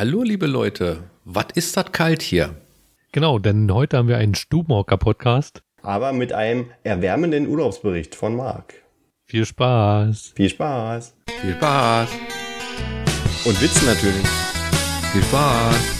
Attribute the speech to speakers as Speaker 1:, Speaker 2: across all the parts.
Speaker 1: Hallo, liebe Leute. Was ist das kalt hier?
Speaker 2: Genau, denn heute haben wir einen Stubenhocker-Podcast.
Speaker 3: Aber mit einem erwärmenden Urlaubsbericht von Marc.
Speaker 2: Viel Spaß.
Speaker 3: Viel Spaß.
Speaker 1: Viel Spaß.
Speaker 3: Und Witze natürlich.
Speaker 1: Viel Spaß.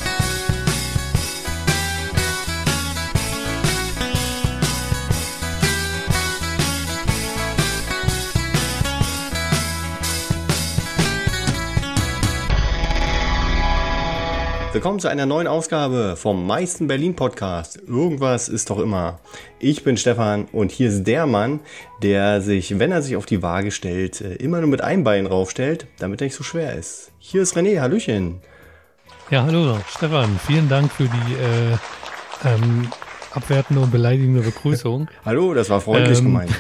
Speaker 3: Willkommen zu einer neuen Ausgabe vom meisten Berlin Podcast. Irgendwas ist doch immer. Ich bin Stefan und hier ist der Mann, der sich, wenn er sich auf die Waage stellt, äh, immer nur mit einem Bein raufstellt, damit er nicht so schwer ist. Hier ist René, Hallöchen.
Speaker 2: Ja, hallo Stefan, vielen Dank für die äh, ähm, abwertende und beleidigende Begrüßung.
Speaker 3: hallo, das war freundlich ähm, gemeint.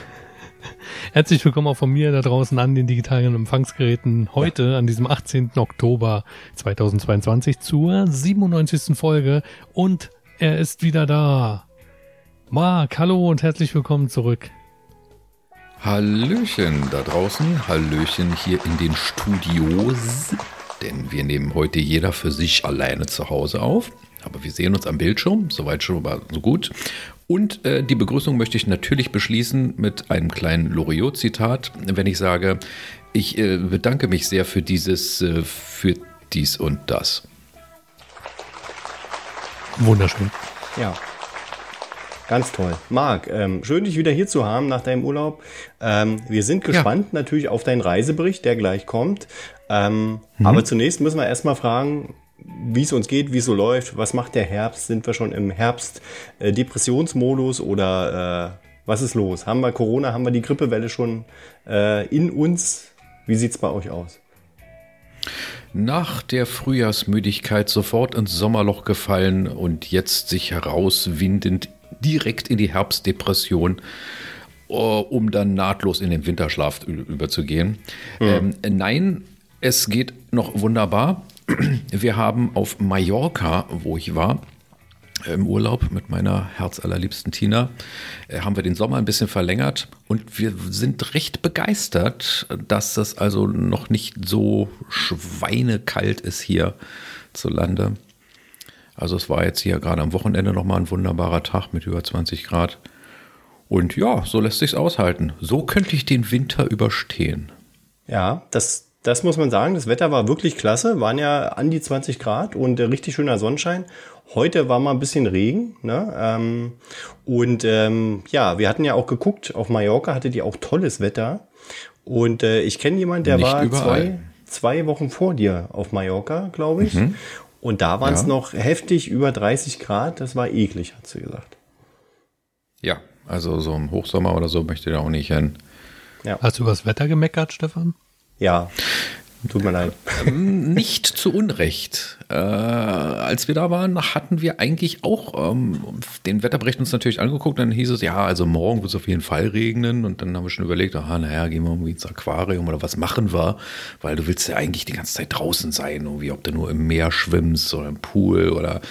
Speaker 2: Herzlich willkommen auch von mir da draußen an den digitalen Empfangsgeräten heute an diesem 18. Oktober 2022 zur 97. Folge und er ist wieder da. Marc, hallo und herzlich willkommen zurück.
Speaker 1: Hallöchen da draußen, Hallöchen hier in den Studios, denn wir nehmen heute jeder für sich alleine zu Hause auf. Aber wir sehen uns am Bildschirm, soweit schon mal so gut. Und äh, die Begrüßung möchte ich natürlich beschließen mit einem kleinen Loriot-Zitat, wenn ich sage, ich äh, bedanke mich sehr für dieses, äh, für dies und das.
Speaker 2: Wunderschön.
Speaker 3: Ja. Ganz toll. Marc, ähm, schön dich wieder hier zu haben nach deinem Urlaub. Ähm, wir sind gespannt ja. natürlich auf deinen Reisebericht, der gleich kommt. Ähm, mhm. Aber zunächst müssen wir erstmal fragen, wie es uns geht, wie es so läuft, was macht der Herbst? Sind wir schon im Herbst äh, Depressionsmodus oder äh, was ist los? Haben wir Corona, haben wir die Grippewelle schon äh, in uns? Wie sieht es bei euch aus?
Speaker 1: Nach der Frühjahrsmüdigkeit sofort ins Sommerloch gefallen und jetzt sich herauswindend direkt in die Herbstdepression, äh, um dann nahtlos in den Winterschlaf überzugehen. Mhm. Ähm, nein, es geht noch wunderbar. Wir haben auf Mallorca, wo ich war, im Urlaub mit meiner herzallerliebsten Tina, äh, haben wir den Sommer ein bisschen verlängert und wir sind recht begeistert, dass das also noch nicht so schweinekalt ist hier zu Lande. Also es war jetzt hier gerade am Wochenende nochmal ein wunderbarer Tag mit über 20 Grad. Und ja, so lässt sich's aushalten. So könnte ich den Winter überstehen.
Speaker 3: Ja, das, das muss man sagen, das Wetter war wirklich klasse, waren ja an die 20 Grad und äh, richtig schöner Sonnenschein. Heute war mal ein bisschen Regen. Ne? Ähm, und ähm, ja, wir hatten ja auch geguckt, auf Mallorca hatte die auch tolles Wetter. Und äh, ich kenne jemanden, der Nicht war zwei, zwei Wochen vor dir auf Mallorca, glaube ich. Mhm. Und da waren es ja. noch heftig über 30 Grad. Das war eklig, hat sie gesagt.
Speaker 1: Ja, also so im Hochsommer oder so möchte ich da auch nicht hin.
Speaker 2: Ja. Hast du über das Wetter gemeckert, Stefan?
Speaker 3: Ja, Tut mir leid.
Speaker 1: Ähm, nicht zu Unrecht. Äh, als wir da waren, hatten wir eigentlich auch ähm, den Wetterbericht uns natürlich angeguckt. Dann hieß es, ja, also morgen wird es auf jeden Fall regnen. Und dann haben wir schon überlegt, aha, naja, gehen wir irgendwie ins Aquarium oder was machen wir? Weil du willst ja eigentlich die ganze Zeit draußen sein, irgendwie, ob du nur im Meer schwimmst oder im Pool oder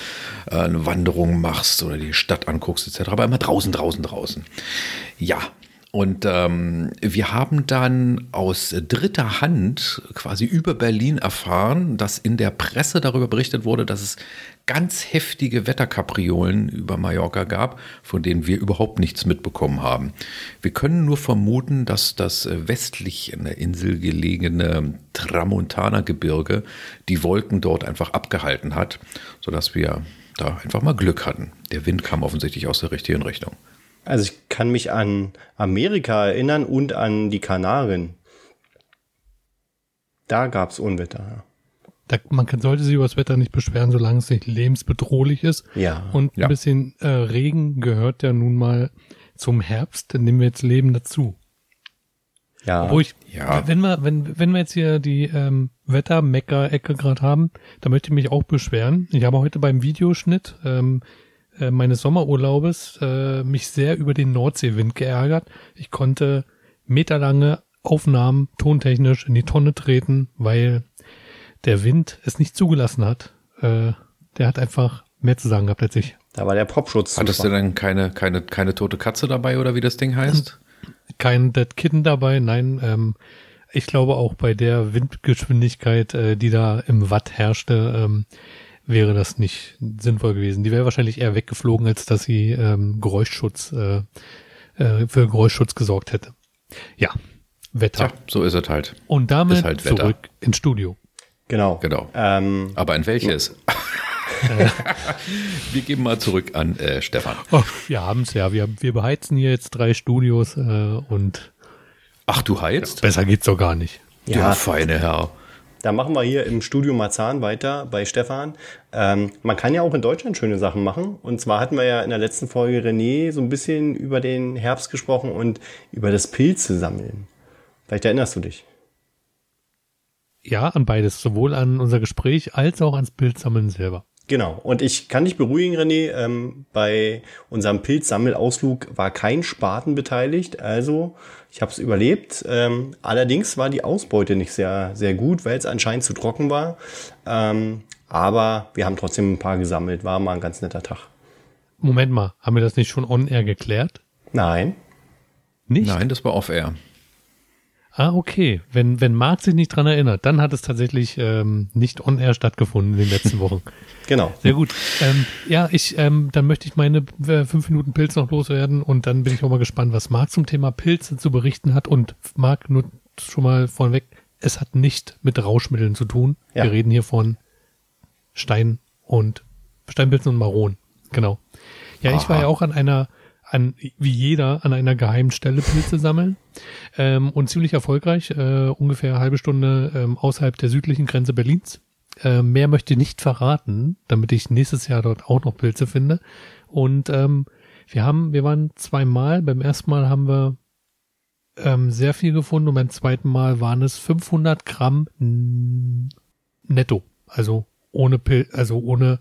Speaker 1: äh, eine Wanderung machst oder die Stadt anguckst etc. Aber immer draußen, draußen, draußen. Ja, und ähm, wir haben dann aus dritter Hand quasi über Berlin erfahren, dass in der Presse darüber berichtet wurde, dass es ganz heftige Wetterkapriolen über Mallorca gab, von denen wir überhaupt nichts mitbekommen haben. Wir können nur vermuten, dass das westlich in der Insel gelegene Tramontana-Gebirge die Wolken dort einfach abgehalten hat, sodass wir da einfach mal Glück hatten. Der Wind kam offensichtlich aus der richtigen Richtung.
Speaker 3: Also ich kann mich an Amerika erinnern und an die Kanaren. Da gab es Unwetter.
Speaker 2: Da, man kann, sollte sich über das Wetter nicht beschweren, solange es nicht lebensbedrohlich ist.
Speaker 3: Ja.
Speaker 2: Und ein
Speaker 3: ja.
Speaker 2: bisschen äh, Regen gehört ja nun mal zum Herbst, dann nehmen wir jetzt Leben dazu.
Speaker 3: Ja.
Speaker 2: Wo ich, ja. Wenn wir, wenn, wenn wir jetzt hier die ähm, Wetter-Mecker-Ecke gerade haben, da möchte ich mich auch beschweren. Ich habe heute beim Videoschnitt ähm, äh, meines Sommerurlaubes äh, mich sehr über den Nordseewind geärgert. Ich konnte meterlange Aufnahmen tontechnisch in die Tonne treten, weil der Wind es nicht zugelassen hat. Äh, der hat einfach mehr zu sagen gehabt als ich.
Speaker 3: Da war der Popschutz.
Speaker 1: Hattest du denn keine, keine, keine tote Katze dabei oder wie das Ding heißt?
Speaker 2: Kein Dead Kitten dabei, nein. Ähm, Ich glaube auch bei der Windgeschwindigkeit, äh, die da im Watt herrschte, ähm, wäre das nicht sinnvoll gewesen. Die wäre wahrscheinlich eher weggeflogen, als dass sie ähm, Geräuschschutz äh, äh, für Geräuschschutz gesorgt hätte. Ja, Wetter. Ja,
Speaker 1: so ist es halt.
Speaker 2: Und damit halt zurück ins Studio.
Speaker 3: Genau.
Speaker 1: Genau. Ähm, Aber in welches? wir geben mal zurück an äh, Stefan.
Speaker 2: Oh, wir haben es ja. Wir, wir beheizen hier jetzt drei Studios äh, und.
Speaker 1: Ach, du heizt?
Speaker 2: Besser geht's doch gar nicht.
Speaker 1: Ja, Der feine Herr.
Speaker 3: Da machen wir hier im Studio Marzahn weiter bei Stefan. Ähm, man kann ja auch in Deutschland schöne Sachen machen. Und zwar hatten wir ja in der letzten Folge René so ein bisschen über den Herbst gesprochen und über das Pilze sammeln. Vielleicht erinnerst du dich.
Speaker 2: Ja, an beides. Sowohl an unser Gespräch als auch ans Pilzsammeln selber.
Speaker 3: Genau. Und ich kann dich beruhigen, René, ähm, bei unserem Pilzsammelausflug war kein Spaten beteiligt. Also ich habe es überlebt. Ähm, allerdings war die Ausbeute nicht sehr, sehr gut, weil es anscheinend zu trocken war. Ähm, aber wir haben trotzdem ein paar gesammelt. War mal ein ganz netter Tag.
Speaker 2: Moment mal, haben wir das nicht schon on-air geklärt?
Speaker 3: Nein.
Speaker 1: Nicht? Nein, das war off-air.
Speaker 2: Ah, okay. Wenn, wenn Marc sich nicht dran erinnert, dann hat es tatsächlich ähm, nicht on-air stattgefunden in den letzten Wochen.
Speaker 3: genau.
Speaker 2: Sehr gut. Ähm, ja, ich, ähm, dann möchte ich meine äh, fünf Minuten Pilz noch loswerden und dann bin ich auch mal gespannt, was Marc zum Thema Pilze zu berichten hat. Und Marc, nur schon mal vorweg, es hat nicht mit Rauschmitteln zu tun. Ja. Wir reden hier von Stein und Steinpilzen und Maron. Genau. Ja, Aha. ich war ja auch an einer an, wie jeder an einer geheimen Stelle Pilze sammeln ähm, und ziemlich erfolgreich, äh, ungefähr eine halbe Stunde ähm, außerhalb der südlichen Grenze Berlins. Äh, mehr möchte ich nicht verraten, damit ich nächstes Jahr dort auch noch Pilze finde. Und ähm, wir haben, wir waren zweimal. Beim ersten Mal haben wir ähm, sehr viel gefunden und beim zweiten Mal waren es 500 Gramm netto, also ohne Pil also ohne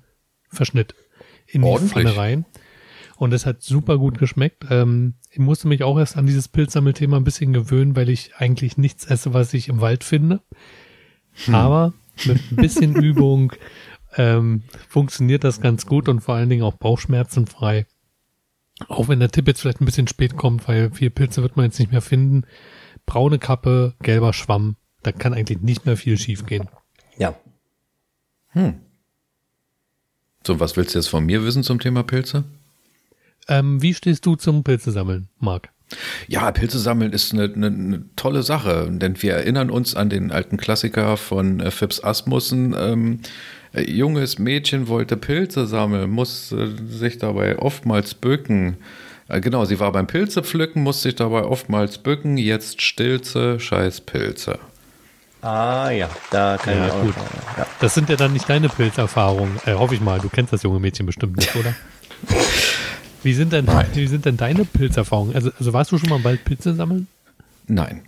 Speaker 2: Verschnitt in die Pfanne rein und es hat super gut geschmeckt. Ähm, ich musste mich auch erst an dieses Pilzsammelthema ein bisschen gewöhnen, weil ich eigentlich nichts esse, was ich im Wald finde. Hm. Aber mit ein bisschen Übung ähm, funktioniert das ganz gut und vor allen Dingen auch bauchschmerzenfrei. Auch wenn der Tipp jetzt vielleicht ein bisschen spät kommt, weil vier Pilze wird man jetzt nicht mehr finden. Braune Kappe, gelber Schwamm, da kann eigentlich nicht mehr viel schiefgehen.
Speaker 3: Ja.
Speaker 1: Hm. So, was willst du jetzt von mir wissen zum Thema Pilze?
Speaker 2: Ähm, wie stehst du zum Pilze sammeln, Marc?
Speaker 1: Ja, Pilze sammeln ist eine, eine, eine, tolle Sache, denn wir erinnern uns an den alten Klassiker von äh, Phipps Asmussen. Ähm, äh, junges Mädchen wollte Pilze sammeln, musste sich dabei oftmals bücken. Äh, genau, sie war beim Pilze pflücken, musste sich dabei oftmals bücken. Jetzt stilze, scheiß Pilze.
Speaker 3: Ah ja, da kann ja, ich auch. Gut.
Speaker 2: Ja. Das sind ja dann nicht deine Pilzerfahrungen. Äh, hoffe ich mal. Du kennst das junge Mädchen bestimmt nicht, oder? Wie sind denn, wie sind denn deine Pilzerfahrungen? Also, also warst du schon mal im Wald Pilze sammeln?
Speaker 1: Nein.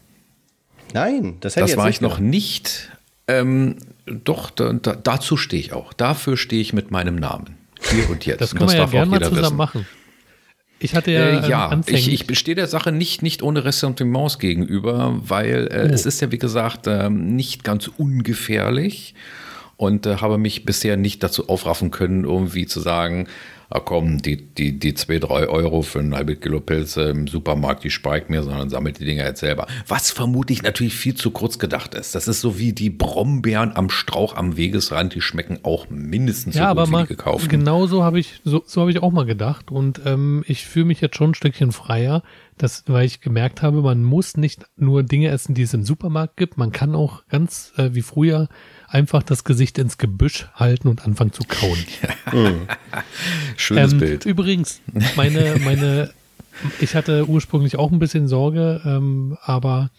Speaker 3: Nein,
Speaker 1: das hätte Das war ich noch nicht. Ähm, doch, da, da, dazu stehe ich auch. Dafür stehe ich mit meinem Namen. Hier und jetzt.
Speaker 2: Das können wir ja gerne mal zusammen wissen. machen. Ich hatte ja,
Speaker 1: äh, ja ich, ich bestehe der Sache nicht, nicht ohne Ressentiments gegenüber, weil äh, oh. es ist ja, wie gesagt, äh, nicht ganz ungefährlich und äh, habe mich bisher nicht dazu aufraffen können, irgendwie zu sagen, ah komm, die, die, die zwei, drei Euro für ein halbes Kilo Pilze im Supermarkt, die spare ich mir, sondern sammelt die Dinger jetzt selber. Was vermutlich natürlich viel zu kurz gedacht ist. Das ist so wie die Brombeeren am Strauch am Wegesrand, die schmecken auch mindestens
Speaker 2: ja,
Speaker 1: so
Speaker 2: aber
Speaker 1: gut
Speaker 2: mal,
Speaker 1: wie die gekauften.
Speaker 2: Genau so habe ich, so, so habe ich auch mal gedacht. Und ähm, ich fühle mich jetzt schon ein Stückchen freier, dass, weil ich gemerkt habe, man muss nicht nur Dinge essen, die es im Supermarkt gibt. Man kann auch ganz äh, wie früher einfach das Gesicht ins Gebüsch halten und anfangen zu kauen.
Speaker 1: Schönes ähm, Bild.
Speaker 2: Übrigens, meine, meine, ich hatte ursprünglich auch ein bisschen Sorge, ähm, aber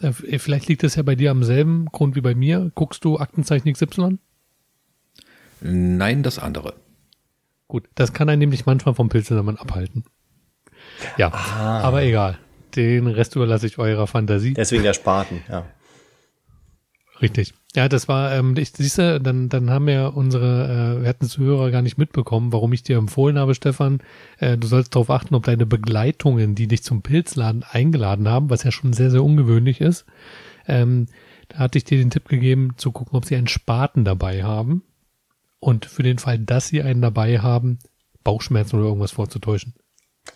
Speaker 2: äh, vielleicht liegt es ja bei dir am selben Grund wie bei mir. Guckst du Aktenzeichen XY?
Speaker 1: Nein, das andere.
Speaker 2: Gut, das kann einen nämlich manchmal vom Pilzesammeln abhalten. Ja, ah. aber egal. Den Rest überlasse ich eurer Fantasie.
Speaker 3: Deswegen der Spaten, ja.
Speaker 2: Richtig. Ja, das war, ähm, ich siehst du, dann, dann haben ja unsere äh, werten Zuhörer gar nicht mitbekommen, warum ich dir empfohlen habe, Stefan. Äh, du sollst darauf achten, ob deine Begleitungen, die dich zum Pilzladen eingeladen haben, was ja schon sehr, sehr ungewöhnlich ist, ähm, da hatte ich dir den Tipp gegeben, zu gucken, ob sie einen Spaten dabei haben. Und für den Fall, dass sie einen dabei haben, Bauchschmerzen oder irgendwas vorzutäuschen.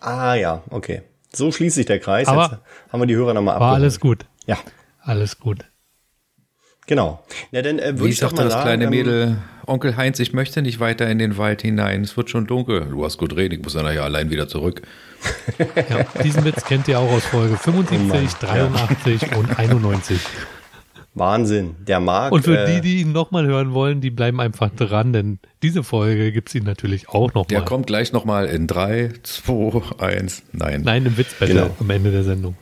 Speaker 3: Ah ja, okay. So schließt sich der Kreis. Aber
Speaker 2: Jetzt haben wir die Hörer nochmal abgeholt. War alles gut.
Speaker 3: Ja.
Speaker 2: Alles gut.
Speaker 3: Genau.
Speaker 1: Na, dann äh, würde ich sagte das sagen, kleine ähm, Mädel, Onkel Heinz, ich möchte nicht weiter in den Wald hinein. Es wird schon dunkel. Du hast gut reden, ich muss dann nachher allein wieder zurück.
Speaker 2: ja, diesen Witz kennt ihr auch aus Folge 75, oh 83 ja. und 91.
Speaker 3: Wahnsinn, der Marc.
Speaker 2: Und für äh, die, die ihn nochmal hören wollen, die bleiben einfach dran, denn diese Folge gibt es ihn natürlich auch nochmal.
Speaker 1: Der kommt gleich nochmal in 3, 2, 1, nein.
Speaker 2: Nein, im Witzbattle genau. am Ende der Sendung.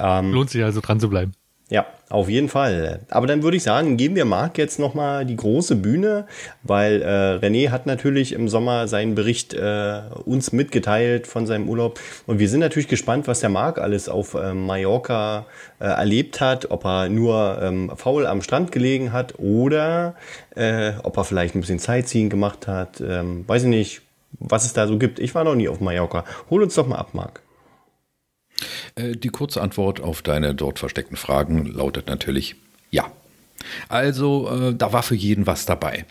Speaker 2: Ähm, Lohnt sich also dran zu bleiben.
Speaker 3: Ja, auf jeden Fall. Aber dann würde ich sagen, geben wir Marc jetzt nochmal die große Bühne, weil äh, René hat natürlich im Sommer seinen Bericht äh, uns mitgeteilt von seinem Urlaub. Und wir sind natürlich gespannt, was der Marc alles auf äh, Mallorca äh, erlebt hat, ob er nur ähm, faul am Strand gelegen hat oder äh, ob er vielleicht ein bisschen Sightseeing gemacht hat. Ähm, weiß ich nicht, was es da so gibt. Ich war noch nie auf Mallorca. Hol uns doch mal ab, Marc.
Speaker 1: Äh, die kurze Antwort auf deine dort versteckten Fragen lautet natürlich ja. Also äh, da war für jeden was dabei.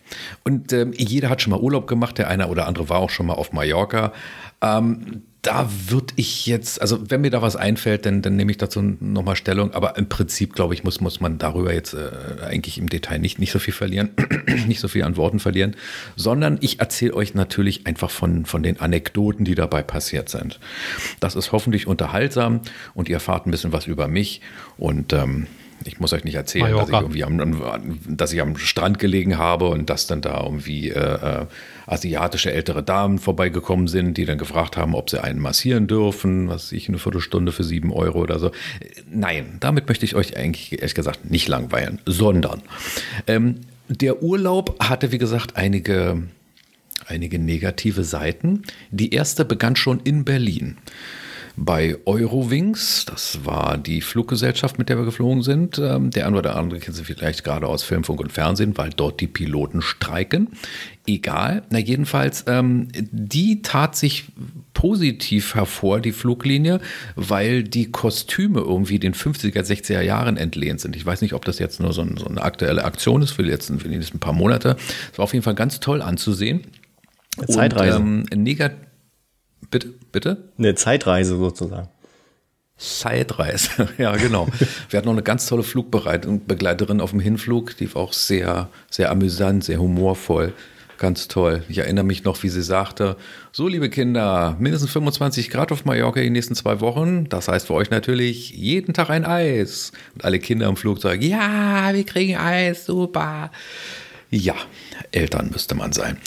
Speaker 1: Und äh, jeder hat schon mal Urlaub gemacht, der eine oder andere war auch schon mal auf Mallorca. Ähm, da würde ich jetzt, also wenn mir da was einfällt, dann, dann nehme ich dazu nochmal Stellung. Aber im Prinzip, glaube ich, muss, muss man darüber jetzt äh, eigentlich im Detail nicht, nicht so viel verlieren, nicht so viel an Worten verlieren, sondern ich erzähle euch natürlich einfach von, von den Anekdoten, die dabei passiert sind. Das ist hoffentlich unterhaltsam und ihr erfahrt ein bisschen was über mich und ähm, ich muss euch nicht erzählen, dass ich irgendwie am, dass ich am Strand gelegen habe und dass dann da irgendwie äh, äh, asiatische ältere Damen vorbeigekommen sind, die dann gefragt haben, ob sie einen massieren dürfen, was ich eine Viertelstunde für sieben Euro oder so. Nein, damit möchte ich euch eigentlich ehrlich gesagt nicht langweilen, sondern ähm, der Urlaub hatte, wie gesagt, einige, einige negative Seiten. Die erste begann schon in Berlin bei Eurowings. Das war die Fluggesellschaft, mit der wir geflogen sind. Ähm, der eine oder andere kennt sie vielleicht gerade aus Film, Funk und Fernsehen, weil dort die Piloten streiken. Egal. Na, jedenfalls, ähm, die tat sich positiv hervor, die Fluglinie, weil die Kostüme irgendwie den 50er, 60er Jahren entlehnt sind. Ich weiß nicht, ob das jetzt nur so, ein, so eine aktuelle Aktion ist für die, letzten, für die nächsten paar Monate. Es war auf jeden Fall ganz toll anzusehen.
Speaker 3: Zeitreise.
Speaker 1: Und, ähm, Bitte? Bitte?
Speaker 3: Eine Zeitreise sozusagen.
Speaker 1: Zeitreise, ja genau. Wir hatten noch eine ganz tolle Flugbegleiterin auf dem Hinflug, die war auch sehr, sehr amüsant, sehr humorvoll. Ganz toll. Ich erinnere mich noch, wie sie sagte, so liebe Kinder, mindestens 25 Grad auf Mallorca die nächsten zwei Wochen. Das heißt für euch natürlich jeden Tag ein Eis. Und alle Kinder im Flugzeug, ja, wir kriegen Eis, super. Ja, Eltern müsste man sein.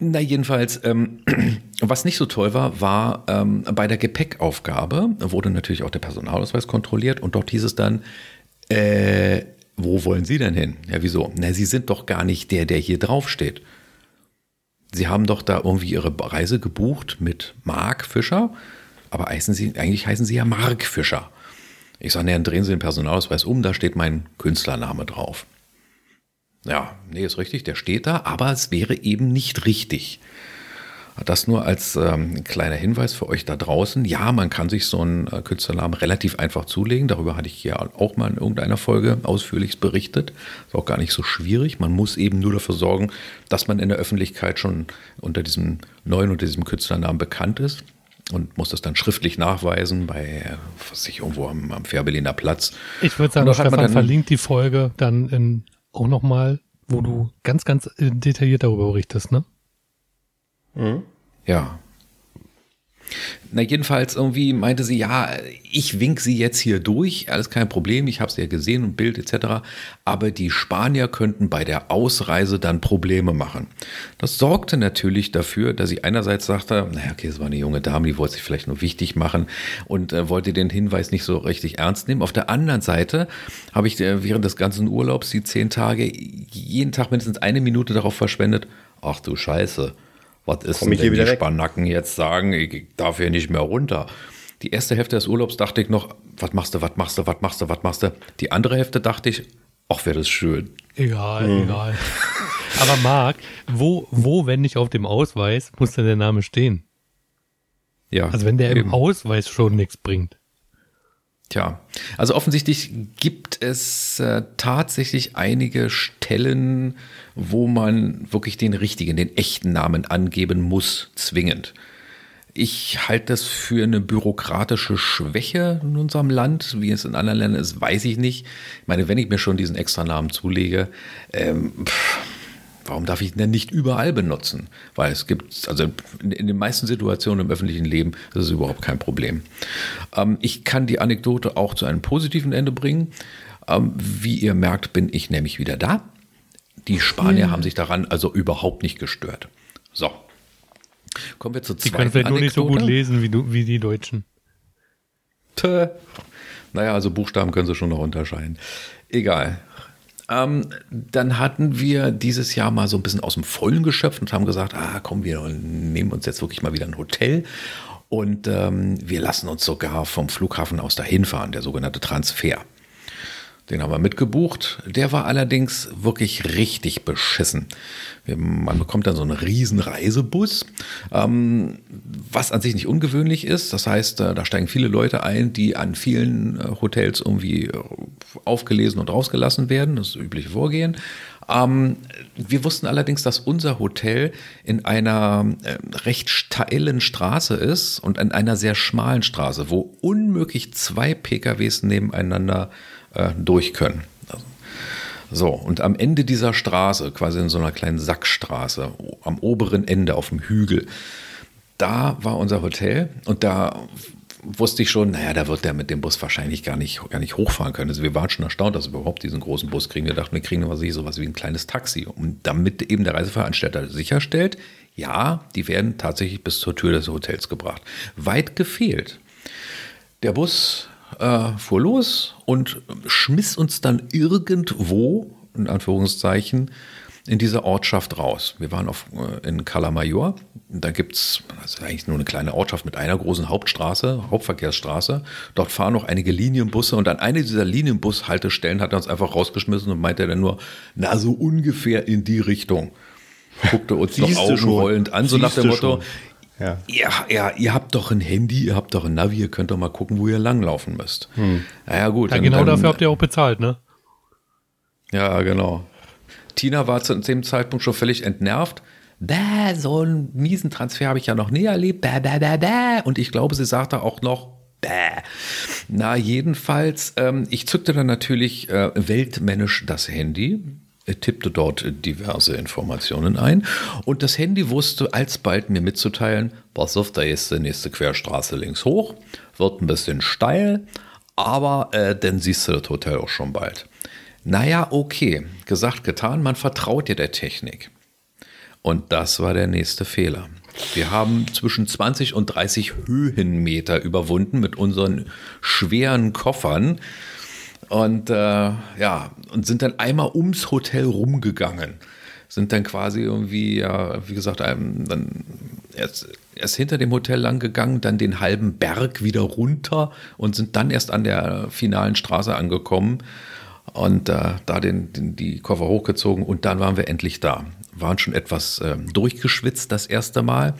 Speaker 1: Na, jedenfalls, ähm, was nicht so toll war, war ähm, bei der Gepäckaufgabe wurde natürlich auch der Personalausweis kontrolliert und dort hieß es dann, äh, wo wollen Sie denn hin? Ja, wieso? Na, Sie sind doch gar nicht der, der hier draufsteht. Sie haben doch da irgendwie Ihre Reise gebucht mit Mark Fischer, aber heißen Sie, eigentlich heißen Sie ja Mark Fischer. Ich sage, dann drehen Sie den Personalausweis um, da steht mein Künstlername drauf. Ja, nee, ist richtig, der steht da, aber es wäre eben nicht richtig. Das nur als ähm, kleiner Hinweis für euch da draußen. Ja, man kann sich so einen äh, Künstlernamen relativ einfach zulegen. Darüber hatte ich ja auch mal in irgendeiner Folge ausführlich berichtet. Ist auch gar nicht so schwierig. Man muss eben nur dafür sorgen, dass man in der Öffentlichkeit schon unter diesem neuen, unter diesem Künstlernamen bekannt ist und muss das dann schriftlich nachweisen bei, was ich irgendwo am, am Fährberliner Platz.
Speaker 2: Ich würde sagen, Stefan verlinkt die Folge dann in auch nochmal, wo du ganz, ganz äh, detailliert darüber berichtest, ne?
Speaker 1: Mhm. Ja. Na, jedenfalls irgendwie meinte sie, ja, ich wink sie jetzt hier durch, alles kein Problem, ich habe sie ja gesehen und Bild etc. Aber die Spanier könnten bei der Ausreise dann Probleme machen. Das sorgte natürlich dafür, dass sie einerseits sagte, naja, okay, es war eine junge Dame, die wollte sich vielleicht nur wichtig machen und äh, wollte den Hinweis nicht so richtig ernst nehmen. Auf der anderen Seite habe ich äh, während des ganzen Urlaubs, die zehn Tage, jeden Tag mindestens eine Minute darauf verschwendet, ach du Scheiße was ist denn, denn die weg? Spanacken jetzt sagen, ich darf hier nicht mehr runter. Die erste Hälfte des Urlaubs dachte ich noch, was machst du, was machst du, was machst du, was machst du. Die andere Hälfte dachte ich, ach, wäre das schön.
Speaker 2: Egal, hm. egal. Aber Marc, wo, wo, wenn nicht auf dem Ausweis, muss denn der Name stehen? Ja. Also wenn der eben. im Ausweis schon nichts bringt.
Speaker 1: Tja, also offensichtlich gibt es äh, tatsächlich einige Stellen, wo man wirklich den richtigen, den echten Namen angeben muss, zwingend. Ich halte das für eine bürokratische Schwäche in unserem Land. Wie es in anderen Ländern ist, weiß ich nicht. Ich meine, wenn ich mir schon diesen extra Namen zulege, ähm, pff, warum darf ich ihn denn nicht überall benutzen? Weil es gibt, also in, in den meisten Situationen im öffentlichen Leben ist es überhaupt kein Problem. Ähm, ich kann die Anekdote auch zu einem positiven Ende bringen. Ähm, wie ihr merkt, bin ich nämlich wieder da. Die Spanier haben sich daran also überhaupt nicht gestört. So. Kommen wir zur
Speaker 2: Die
Speaker 1: zweiten
Speaker 2: können vielleicht nur nicht so gut
Speaker 1: Anekdote.
Speaker 2: lesen wie, du, wie die Deutschen.
Speaker 1: Tö. Naja, also Buchstaben können sie schon noch unterscheiden. Egal. Ähm, dann hatten wir dieses Jahr mal so ein bisschen aus dem Vollen geschöpft und haben gesagt, ah, komm, wir nehmen uns jetzt wirklich mal wieder ein Hotel und ähm, wir lassen uns sogar vom Flughafen aus dahin fahren, der sogenannte Transfer. Den haben wir mitgebucht. Der war allerdings wirklich richtig beschissen. Man bekommt dann so einen riesen Reisebus, ähm, was an sich nicht ungewöhnlich ist. Das heißt, äh, da steigen viele Leute ein, die an vielen äh, Hotels irgendwie äh, aufgelesen und rausgelassen werden. Das ist das übliche Vorgehen. Ähm, wir wussten allerdings, dass unser Hotel in einer äh, recht steilen Straße ist und an einer sehr schmalen Straße, wo unmöglich zwei PKWs nebeneinander äh, durch können. So, und am Ende dieser Straße, quasi in so einer kleinen Sackstraße, am oberen Ende auf dem Hügel, da war unser Hotel und da wusste ich schon, naja, da wird der mit dem Bus wahrscheinlich gar nicht, gar nicht hochfahren können. Also wir waren schon erstaunt, dass wir überhaupt diesen großen Bus kriegen. Wir dachten, wir kriegen was sowas wie ein kleines Taxi. Und damit eben der Reiseveranstalter sicherstellt, ja, die werden tatsächlich bis zur Tür des Hotels gebracht. Weit gefehlt. Der Bus äh, fuhr los und schmiss uns dann irgendwo, in Anführungszeichen, in diese Ortschaft raus. Wir waren auf, äh, in Calamayor. Da gibt's das ist eigentlich nur eine kleine Ortschaft mit einer großen Hauptstraße, Hauptverkehrsstraße. Dort fahren noch einige Linienbusse und an eine dieser Linienbushaltestellen hat er uns einfach rausgeschmissen und meinte dann nur, na, so ungefähr in die Richtung. Guckte uns noch
Speaker 3: Siehst du schon.
Speaker 1: augenrollend an, so nach dem Motto,
Speaker 3: schon. Ja.
Speaker 1: ja, ja, ihr habt doch ein Handy, ihr habt doch ein Navi, ihr könnt doch mal gucken, wo ihr langlaufen müsst. Naja, gut.
Speaker 2: Ja,
Speaker 1: dann-
Speaker 2: genau
Speaker 1: dann-
Speaker 2: dafür habt ihr auch bezahlt, ne?
Speaker 1: Ja, genau. Tina war zu dem Zeitpunkt schon völlig entnervt. Bäh, so einen miesen Transfer habe ich ja noch nie erlebt. Bäh, bäh, bäh, bäh. Und ich glaube, sie sagte auch noch, bäh. Na, jedenfalls, ähm, ich zückte dann natürlich äh, weltmännisch das Handy, tippte dort diverse Informationen ein und das Handy wusste alsbald mir mitzuteilen, pass auf, da ist die nächste Querstraße links hoch, wird ein bisschen steil, aber äh, dann siehst du das Hotel auch schon bald. Naja, okay, gesagt, getan, man vertraut ja der Technik. Und das war der nächste Fehler. Wir haben zwischen 20 und 30 Höhenmeter überwunden mit unseren schweren Koffern und äh, ja, und sind dann einmal ums Hotel rumgegangen. Sind dann quasi irgendwie, ja, wie gesagt, einem, dann erst, erst hinter dem Hotel lang gegangen, dann den halben Berg wieder runter und sind dann erst an der finalen Straße angekommen und äh, da den, den, die Koffer hochgezogen und dann waren wir endlich da. Waren schon etwas ähm, durchgeschwitzt das erste Mal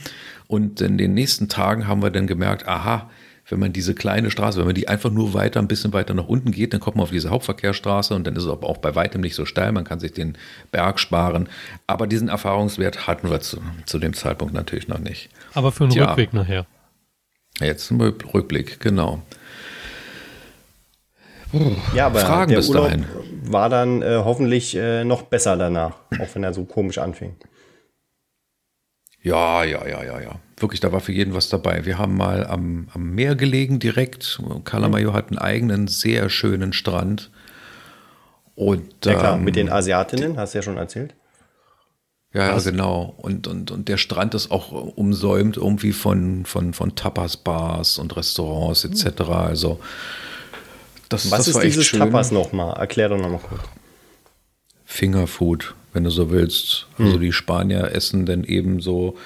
Speaker 1: und in den nächsten Tagen haben wir dann gemerkt, aha, wenn man diese kleine Straße, wenn man die einfach nur weiter, ein bisschen weiter nach unten geht, dann kommt man auf diese Hauptverkehrsstraße und dann ist es aber auch bei weitem nicht so steil, man kann sich den Berg sparen. Aber diesen Erfahrungswert hatten wir zu, zu dem Zeitpunkt natürlich noch nicht.
Speaker 2: Aber für einen
Speaker 1: Tja.
Speaker 2: Rückweg nachher.
Speaker 1: Jetzt ein Rück- Rückblick, genau.
Speaker 3: Ja, aber
Speaker 1: Fragen
Speaker 3: der
Speaker 1: bis
Speaker 3: Urlaub
Speaker 1: dahin.
Speaker 3: war dann äh, hoffentlich äh, noch besser danach, auch wenn er so komisch anfing.
Speaker 1: Ja, ja, ja, ja, ja. Wirklich, da war für jeden was dabei. Wir haben mal am, am Meer gelegen direkt. Calamayo hat einen eigenen, sehr schönen Strand. Und,
Speaker 3: Ja klar,
Speaker 1: ähm,
Speaker 3: mit den Asiatinnen, hast du ja schon erzählt.
Speaker 1: Ja, ja, genau. Und, und, und der Strand ist auch umsäumt irgendwie von, von, von Tapas-Bars und Restaurants etc. Also das,
Speaker 3: Was
Speaker 1: das
Speaker 3: ist
Speaker 1: war echt
Speaker 3: dieses. Tapas nochmal? Erklär doch nochmal kurz.
Speaker 1: Fingerfood, wenn du so willst. Also die Spanier essen dann eben so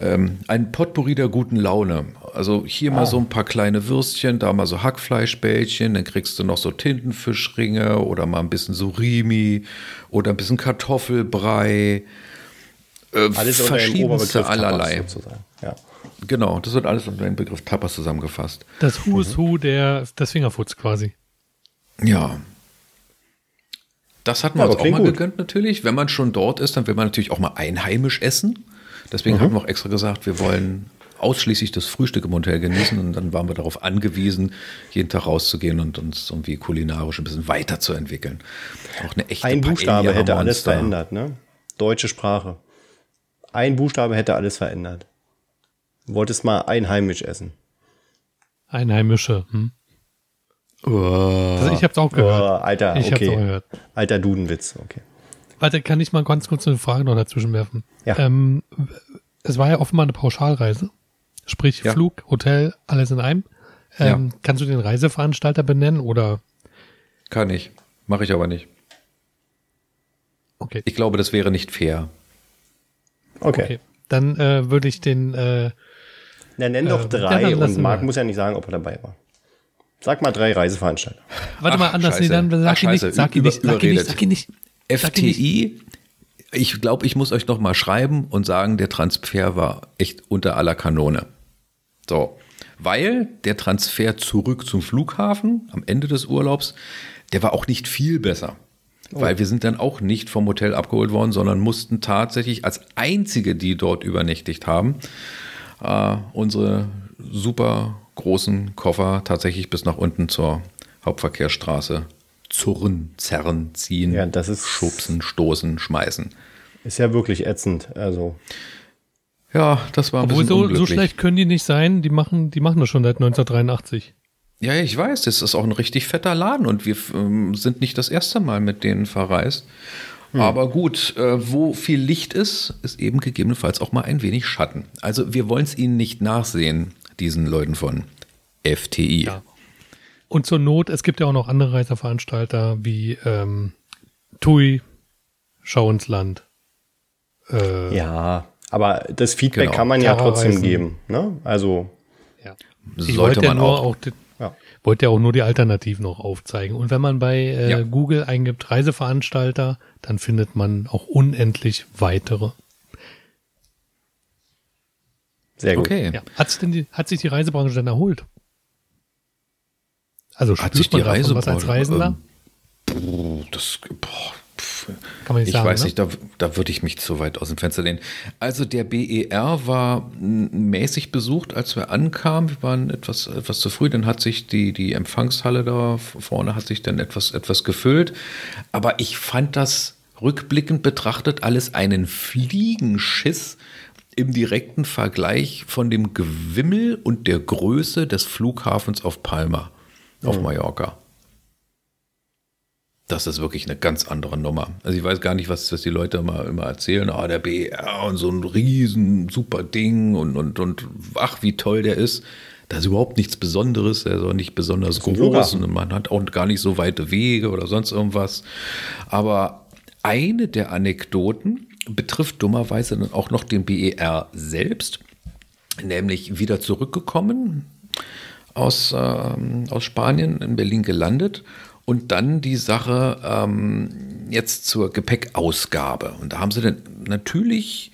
Speaker 1: ähm, ein Potpourri der guten Laune. Also hier mal so ein paar kleine Würstchen, da mal so Hackfleischbällchen, dann kriegst du noch so Tintenfischringe oder mal ein bisschen Surimi oder ein bisschen Kartoffelbrei. Äh,
Speaker 3: Alles unter dem
Speaker 1: verschiedenste
Speaker 3: Oberbegriff Tapas
Speaker 1: allerlei.
Speaker 3: sozusagen. Ja.
Speaker 1: Genau, das wird alles unter dem Begriff Tapas zusammengefasst.
Speaker 2: Das Who is Who der, des Fingerfoods quasi.
Speaker 1: Ja. Das hat man
Speaker 3: Ja,
Speaker 1: uns
Speaker 3: aber
Speaker 1: auch mal
Speaker 3: gut.
Speaker 1: gegönnt natürlich. Wenn man schon dort ist, dann will man natürlich auch mal einheimisch essen. Deswegen
Speaker 3: Mhm.
Speaker 1: haben wir auch extra gesagt, wir wollen ausschließlich das Frühstück im Hotel genießen und dann waren wir darauf angewiesen, jeden Tag rauszugehen und uns irgendwie kulinarisch ein bisschen weiterzuentwickeln.
Speaker 3: Auch eine echte Ein Buchstabe hätte alles verändert, ne? Deutsche Sprache. Ein Buchstabe hätte alles verändert. Du wolltest mal einheimisch essen.
Speaker 2: Einheimische, hm? Oh. Also ich hab's auch gehört.
Speaker 3: Oh, Alter, ich okay. hab's auch gehört. Alter Dudenwitz, okay.
Speaker 2: Warte, kann ich mal ganz kurz eine Frage noch dazwischen werfen? Ja. Ähm, es war ja offenbar eine Pauschalreise. Sprich, ja. Flug, Hotel, alles in einem. Ähm, ja. Kannst du den Reiseveranstalter benennen oder?
Speaker 1: Kann ich. Mache ich aber nicht. Okay. Ich glaube, das wäre nicht fair.
Speaker 3: Okay. okay.
Speaker 2: Dann äh, würde ich den. Äh,
Speaker 3: Na, nenn doch äh, drei und Marc muss ja nicht sagen, ob er dabei war. Sag mal drei Reiseveranstalter.
Speaker 2: Warte Ach, mal, anders, nee, dann sag Ach, ihn nicht, sag ihn nicht, sag ihn nicht, sag ihn nicht.
Speaker 1: FTI, ich glaube, ich muss euch noch mal schreiben und sagen, der Transfer war echt unter aller Kanone. So, weil der Transfer zurück zum Flughafen am Ende des Urlaubs, der war auch nicht viel besser. Oh. Weil wir sind dann auch nicht vom Hotel abgeholt worden, sondern mussten tatsächlich als einzige, die dort übernächtigt haben, äh, unsere super großen Koffer tatsächlich bis nach unten zur Hauptverkehrsstraße zurren, zerren, ziehen,
Speaker 3: ja, das ist,
Speaker 1: schubsen, stoßen, schmeißen.
Speaker 3: Ist ja wirklich ätzend. Also.
Speaker 1: Ja, das war ein Obwohl
Speaker 2: so, so schlecht können die nicht sein. Die machen, die machen das schon seit 1983.
Speaker 1: Ja, ich weiß, das ist auch ein richtig fetter Laden und wir ähm, sind nicht das erste Mal mit denen verreist. Hm. Aber gut, äh, wo viel Licht ist, ist eben gegebenenfalls auch mal ein wenig Schatten. Also wir wollen es ihnen nicht nachsehen, diesen Leuten von FTI. Ja.
Speaker 2: Und zur Not, es gibt ja auch noch andere Reiseveranstalter wie ähm, TUI, Schau ins Land.
Speaker 3: Äh, ja, aber das Feedback genau. kann man ja trotzdem geben. Ne? Also
Speaker 2: ja. sollte man auch. auch die, ja. Wollte ja auch nur die Alternativen noch aufzeigen. Und wenn man bei äh, ja. Google eingibt Reiseveranstalter, dann findet man auch unendlich weitere.
Speaker 3: Sehr gut.
Speaker 2: Okay. Ja. Hat's denn die, hat sich die Reisebranche denn erholt?
Speaker 1: Also hat sich die Reisebranche was
Speaker 2: als Reisender?
Speaker 1: Ähm, das, boah, kann man nicht ich sagen, weiß ne? nicht, da, da würde ich mich zu weit aus dem Fenster lehnen. Also der BER war mäßig besucht, als wir ankamen. Wir waren etwas, etwas zu früh, dann hat sich die, die Empfangshalle da vorne hat sich dann etwas, etwas gefüllt. Aber ich fand das rückblickend betrachtet alles einen Fliegenschiss im direkten Vergleich von dem Gewimmel und der Größe des Flughafens auf Palma, auf mhm. Mallorca. Das ist wirklich eine ganz andere Nummer. Also ich weiß gar nicht, was, was die Leute immer, immer erzählen. Ah, der BR und so ein riesen super Ding und, und, und ach, wie toll der ist. Das ist überhaupt nichts Besonderes, er ist auch nicht besonders groß und man hat auch gar nicht so weite Wege oder sonst irgendwas. Aber eine der Anekdoten, betrifft dummerweise dann auch noch den BER selbst, nämlich wieder zurückgekommen aus, ähm, aus Spanien, in Berlin gelandet und dann die Sache ähm, jetzt zur Gepäckausgabe. Und da haben sie dann natürlich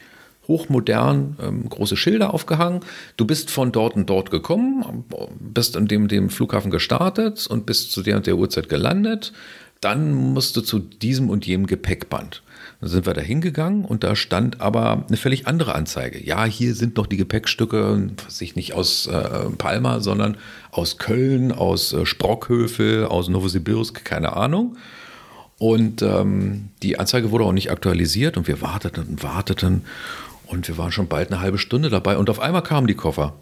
Speaker 1: hochmodern ähm, große Schilder aufgehangen. Du bist von dort und dort gekommen, bist an dem, dem Flughafen gestartet und bist zu der und der Uhrzeit gelandet. Dann musst du zu diesem und jenem Gepäckband. Dann sind wir da hingegangen und da stand aber eine völlig andere Anzeige. Ja, hier sind noch die Gepäckstücke, was ich nicht aus äh, Palma, sondern aus Köln, aus äh, Sprockhövel, aus Novosibirsk, keine Ahnung. Und ähm, die Anzeige wurde auch nicht aktualisiert und wir warteten und warteten und wir waren schon bald eine halbe Stunde dabei und auf einmal kamen die Koffer.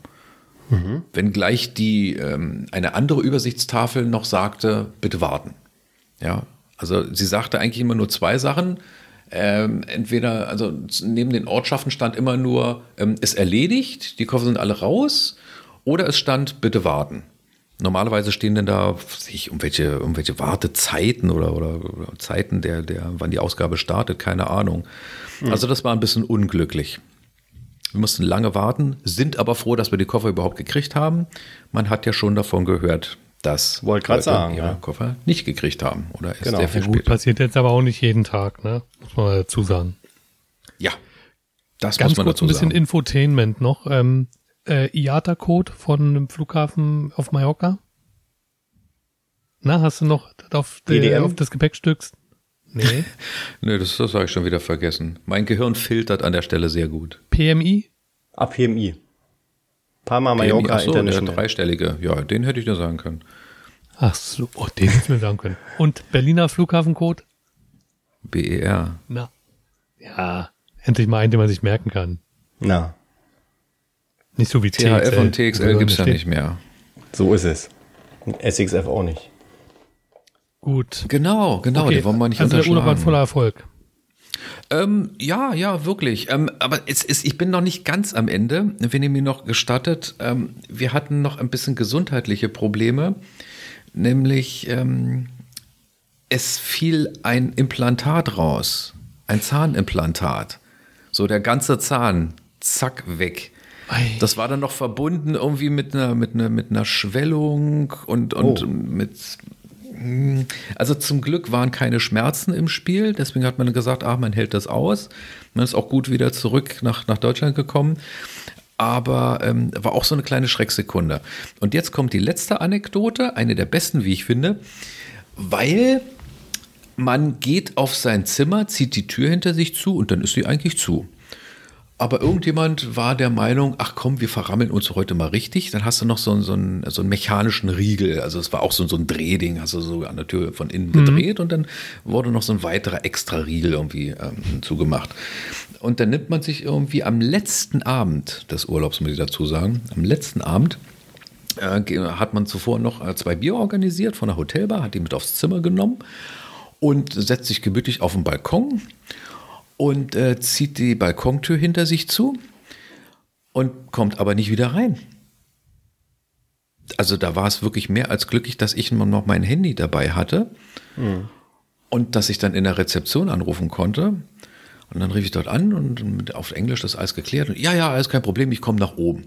Speaker 1: Mhm. Wenn gleich die, ähm, eine andere Übersichtstafel noch sagte, bitte warten. Ja, also sie sagte eigentlich immer nur zwei Sachen. Ähm, entweder, also neben den Ortschaften stand immer nur, ähm, ist erledigt, die Koffer sind alle raus, oder es stand, bitte warten. Normalerweise stehen denn da sich um welche, um welche Wartezeiten oder, oder, oder Zeiten der, der, wann die Ausgabe startet, keine Ahnung. Mhm. Also das war ein bisschen unglücklich. Wir mussten lange warten, sind aber froh, dass wir die Koffer überhaupt gekriegt haben. Man hat ja schon davon gehört, dass
Speaker 3: Wollte gerade sagen,
Speaker 1: ihre ja. Koffer nicht gekriegt haben oder
Speaker 2: erst genau. sehr viel ja, gut, Passiert jetzt aber auch nicht jeden Tag, ne? Muss man dazu sagen.
Speaker 1: Ja,
Speaker 2: das Ganz muss man kurz dazu ein bisschen sagen. Infotainment noch. Ähm, äh, IATA-Code von einem Flughafen auf Mallorca. Na, hast du noch auf, die, auf das Gepäckstück?
Speaker 1: Nee. nee, das, das habe ich schon wieder vergessen. Mein Gehirn filtert an der Stelle sehr gut.
Speaker 2: PMI?
Speaker 3: Ah, PMI. Palma Mallorca
Speaker 1: Ach so, der dreistellige. Ja, den hätte ich dir sagen können.
Speaker 2: Ach so, oh, den hätte ich mir sagen können. Und Berliner Flughafencode?
Speaker 1: BER.
Speaker 2: Na. Ja, endlich mal einen, den man sich merken kann.
Speaker 3: Na,
Speaker 2: Nicht so wie
Speaker 1: THF und TXL
Speaker 2: wo
Speaker 1: gibt's ja nicht mehr.
Speaker 3: so ist es. Und SXF auch nicht.
Speaker 2: Gut.
Speaker 1: Genau, genau,
Speaker 2: okay.
Speaker 1: die wollen wir nicht
Speaker 2: also der Urlaub war
Speaker 1: unterschlagen.
Speaker 2: voller Erfolg.
Speaker 1: Ähm, ja, ja, wirklich. Ähm, aber es ist, ich bin noch nicht ganz am Ende, wenn ihr mir noch gestattet. Ähm, wir hatten noch ein bisschen gesundheitliche Probleme, nämlich ähm, es fiel ein Implantat raus, ein Zahnimplantat. So der ganze Zahn, zack, weg.
Speaker 2: Ei.
Speaker 1: Das war dann noch verbunden irgendwie mit einer, mit einer, mit einer Schwellung und, und
Speaker 3: Oh.
Speaker 1: mit. hm, Also zum Glück waren keine Schmerzen im Spiel, deswegen hat man gesagt, ah, man hält das aus. Man ist auch gut wieder zurück nach, nach Deutschland gekommen. Aber ähm, war auch so eine kleine Schrecksekunde. Und jetzt kommt die letzte Anekdote, eine der besten, wie ich finde, weil man geht auf sein Zimmer, zieht die Tür hinter sich zu und dann ist sie eigentlich zu. Aber irgendjemand war der Meinung, ach komm, wir verrammeln uns heute mal richtig. Dann hast du noch so, einen- so, einen, so einen mechanischen Riegel. Also es war auch so, so ein Drehding, also so an der Tür von innen gedreht und dann wurde noch so ein weiterer extra Riegel irgendwie ähm, zugemacht. Und dann nimmt man sich irgendwie am letzten Abend des Urlaubs, muss ich dazu sagen, am letzten Abend äh, hat man zuvor noch äh, zwei Bier organisiert von der Hotelbar, hat die mit aufs Zimmer genommen und setzt sich gemütlich auf den Balkon und äh, zieht die Balkontür hinter sich zu und kommt aber nicht wieder rein. Also da war es wirklich mehr als glücklich, dass ich noch mein Handy dabei hatte und dass ich dann in der Rezeption anrufen konnte. Und dann rief ich dort an und auf Englisch das alles geklärt. Und, ja, ja, alles kein Problem, ich komme nach oben.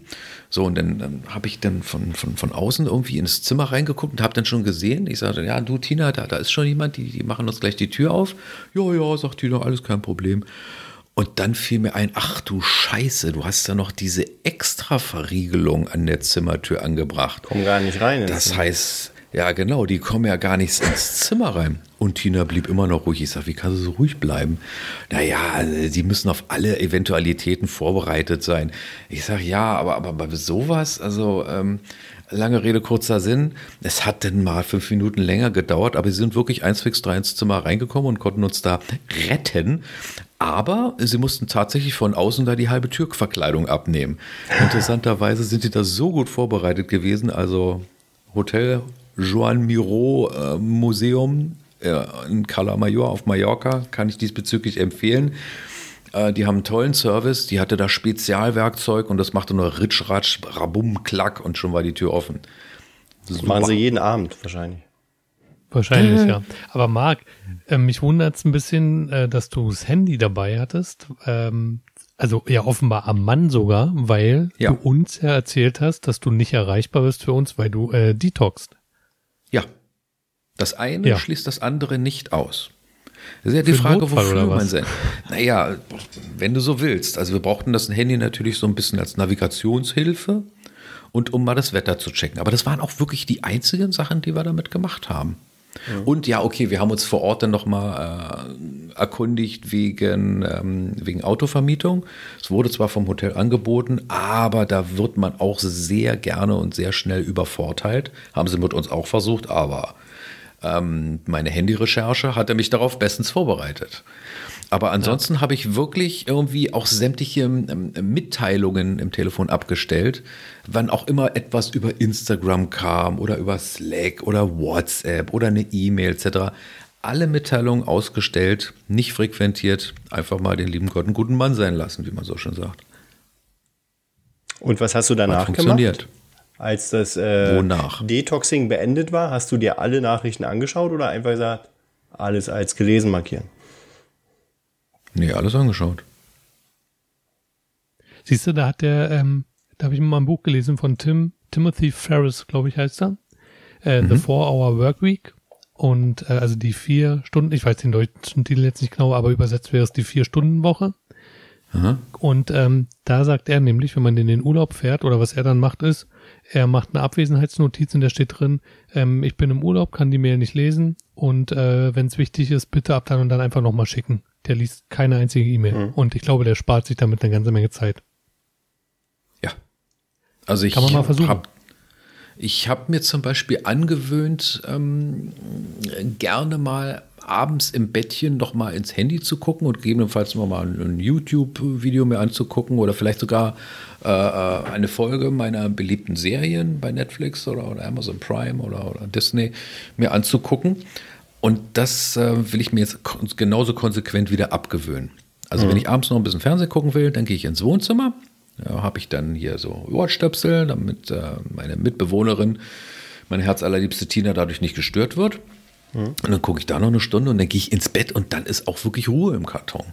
Speaker 1: So, und dann, dann habe ich dann von, von, von außen irgendwie ins Zimmer reingeguckt und habe dann schon gesehen, ich sagte, ja, du Tina, da, da ist schon jemand, die, die machen uns gleich die Tür auf. Ja, ja, sagt Tina, alles kein Problem. Und dann fiel mir ein, ach du Scheiße, du hast ja noch diese extra Verriegelung an der Zimmertür angebracht.
Speaker 3: Komm gar nicht rein.
Speaker 1: Das heißt, ja genau, die kommen ja gar nicht ins Zimmer rein. Und Tina blieb immer noch ruhig. Ich sag, wie kann sie so ruhig bleiben? Naja, also, die müssen auf alle Eventualitäten vorbereitet sein. Ich sag, ja, aber, aber bei sowas, also ähm, lange Rede, kurzer Sinn, es hat dann mal fünf Minuten länger gedauert, aber sie sind wirklich eins fix drei ins Zimmer reingekommen und konnten uns da retten. Aber sie mussten tatsächlich von außen da die halbe Türverkleidung abnehmen. Interessanterweise sind die da so gut vorbereitet gewesen. Also Hotel Joan Miro äh, Museum äh, in Cala Mayor auf Mallorca kann ich diesbezüglich empfehlen. Äh, die haben einen tollen Service. Die hatte da Spezialwerkzeug und das machte nur Ritsch, Ratsch, Rabum, Klack und schon war die Tür offen.
Speaker 3: Das machen sie jeden Abend wahrscheinlich.
Speaker 2: Wahrscheinlich, ja. Aber Marc, äh, mich wundert's ein bisschen, äh, dass du das Handy dabei hattest. Ähm, also ja, offenbar am Mann sogar, weil
Speaker 1: Ja.
Speaker 2: du uns ja erzählt hast, dass du nicht erreichbar bist für uns, weil du äh, detoxst.
Speaker 1: Ja. Das eine
Speaker 2: Ja.
Speaker 1: schließt das andere nicht aus. Das ist ja die
Speaker 2: Für
Speaker 1: Frage,
Speaker 2: Notfall
Speaker 1: wofür man sein. Naja, wenn du so willst. Also wir brauchten das Handy natürlich so ein bisschen als Navigationshilfe und um mal das Wetter zu checken. Aber das waren auch wirklich die einzigen Sachen, die wir damit gemacht haben. Und ja, okay, wir haben uns vor Ort dann nochmal äh, erkundigt wegen, ähm, wegen Autovermietung. Es wurde zwar vom Hotel angeboten, aber da wird man auch sehr gerne und sehr schnell übervorteilt. Haben sie mit uns auch versucht, aber ähm, meine Handyrecherche hatte mich darauf bestens vorbereitet. Aber ansonsten habe ich wirklich irgendwie auch sämtliche ähm, Mitteilungen im Telefon abgestellt, wann auch immer etwas über Instagram kam oder über Slack oder WhatsApp oder eine E-Mail etc. Alle Mitteilungen ausgestellt, nicht frequentiert, einfach mal den lieben Gott einen guten Mann sein lassen, wie man so schön sagt.
Speaker 3: Und was hast du
Speaker 1: Hat
Speaker 3: danach
Speaker 1: funktioniert.
Speaker 3: gemacht? Als das äh? Detoxing beendet war, hast du dir alle Nachrichten angeschaut oder einfach gesagt, alles als gelesen markieren?
Speaker 1: Nee, alles angeschaut.
Speaker 2: Siehst du, da hat der, ähm, da habe ich mal ein Buch gelesen von Tim, Timothy Ferris, glaube ich, heißt er. Äh, The Four-Hour Work Week. Und äh, also die vier Stunden, ich weiß den deutschen Titel jetzt nicht genau, aber übersetzt wäre es die Vier-Stunden-Woche.
Speaker 1: Aha.
Speaker 2: Und ähm, da sagt er nämlich, wenn man in den Urlaub fährt oder was er dann macht, ist, er macht eine Abwesenheitsnotiz und da steht drin, ähm, ich bin im Urlaub, kann die Mail nicht lesen und äh, wenn es wichtig ist, bitte ab dann und dann einfach nochmal schicken. Der liest keine einzige E-Mail
Speaker 3: Mhm.
Speaker 2: und ich glaube, der spart sich damit eine ganze Menge Zeit.
Speaker 1: Ja. Also ich
Speaker 2: Kann man mal versuchen.
Speaker 1: Hab, ich habe mir zum Beispiel angewöhnt, ähm, gerne mal abends im Bettchen noch mal ins Handy zu gucken und gegebenenfalls noch mal ein, YouTube-Video mir anzugucken oder vielleicht sogar äh, äh, eine Folge meiner beliebten Serien bei Netflix oder, oder Amazon Prime oder, oder Disney mir anzugucken. Und das äh, will ich mir jetzt genauso konsequent wieder abgewöhnen. Also wenn ich abends noch ein bisschen Fernsehen gucken will, dann gehe ich ins Wohnzimmer. Ja, habe ich dann hier so Ohrstöpsel, damit äh, meine Mitbewohnerin, meine herzallerliebste Tina, dadurch nicht gestört wird. Und dann gucke ich da noch eine Stunde und dann gehe ich ins Bett und dann ist auch wirklich Ruhe im Karton.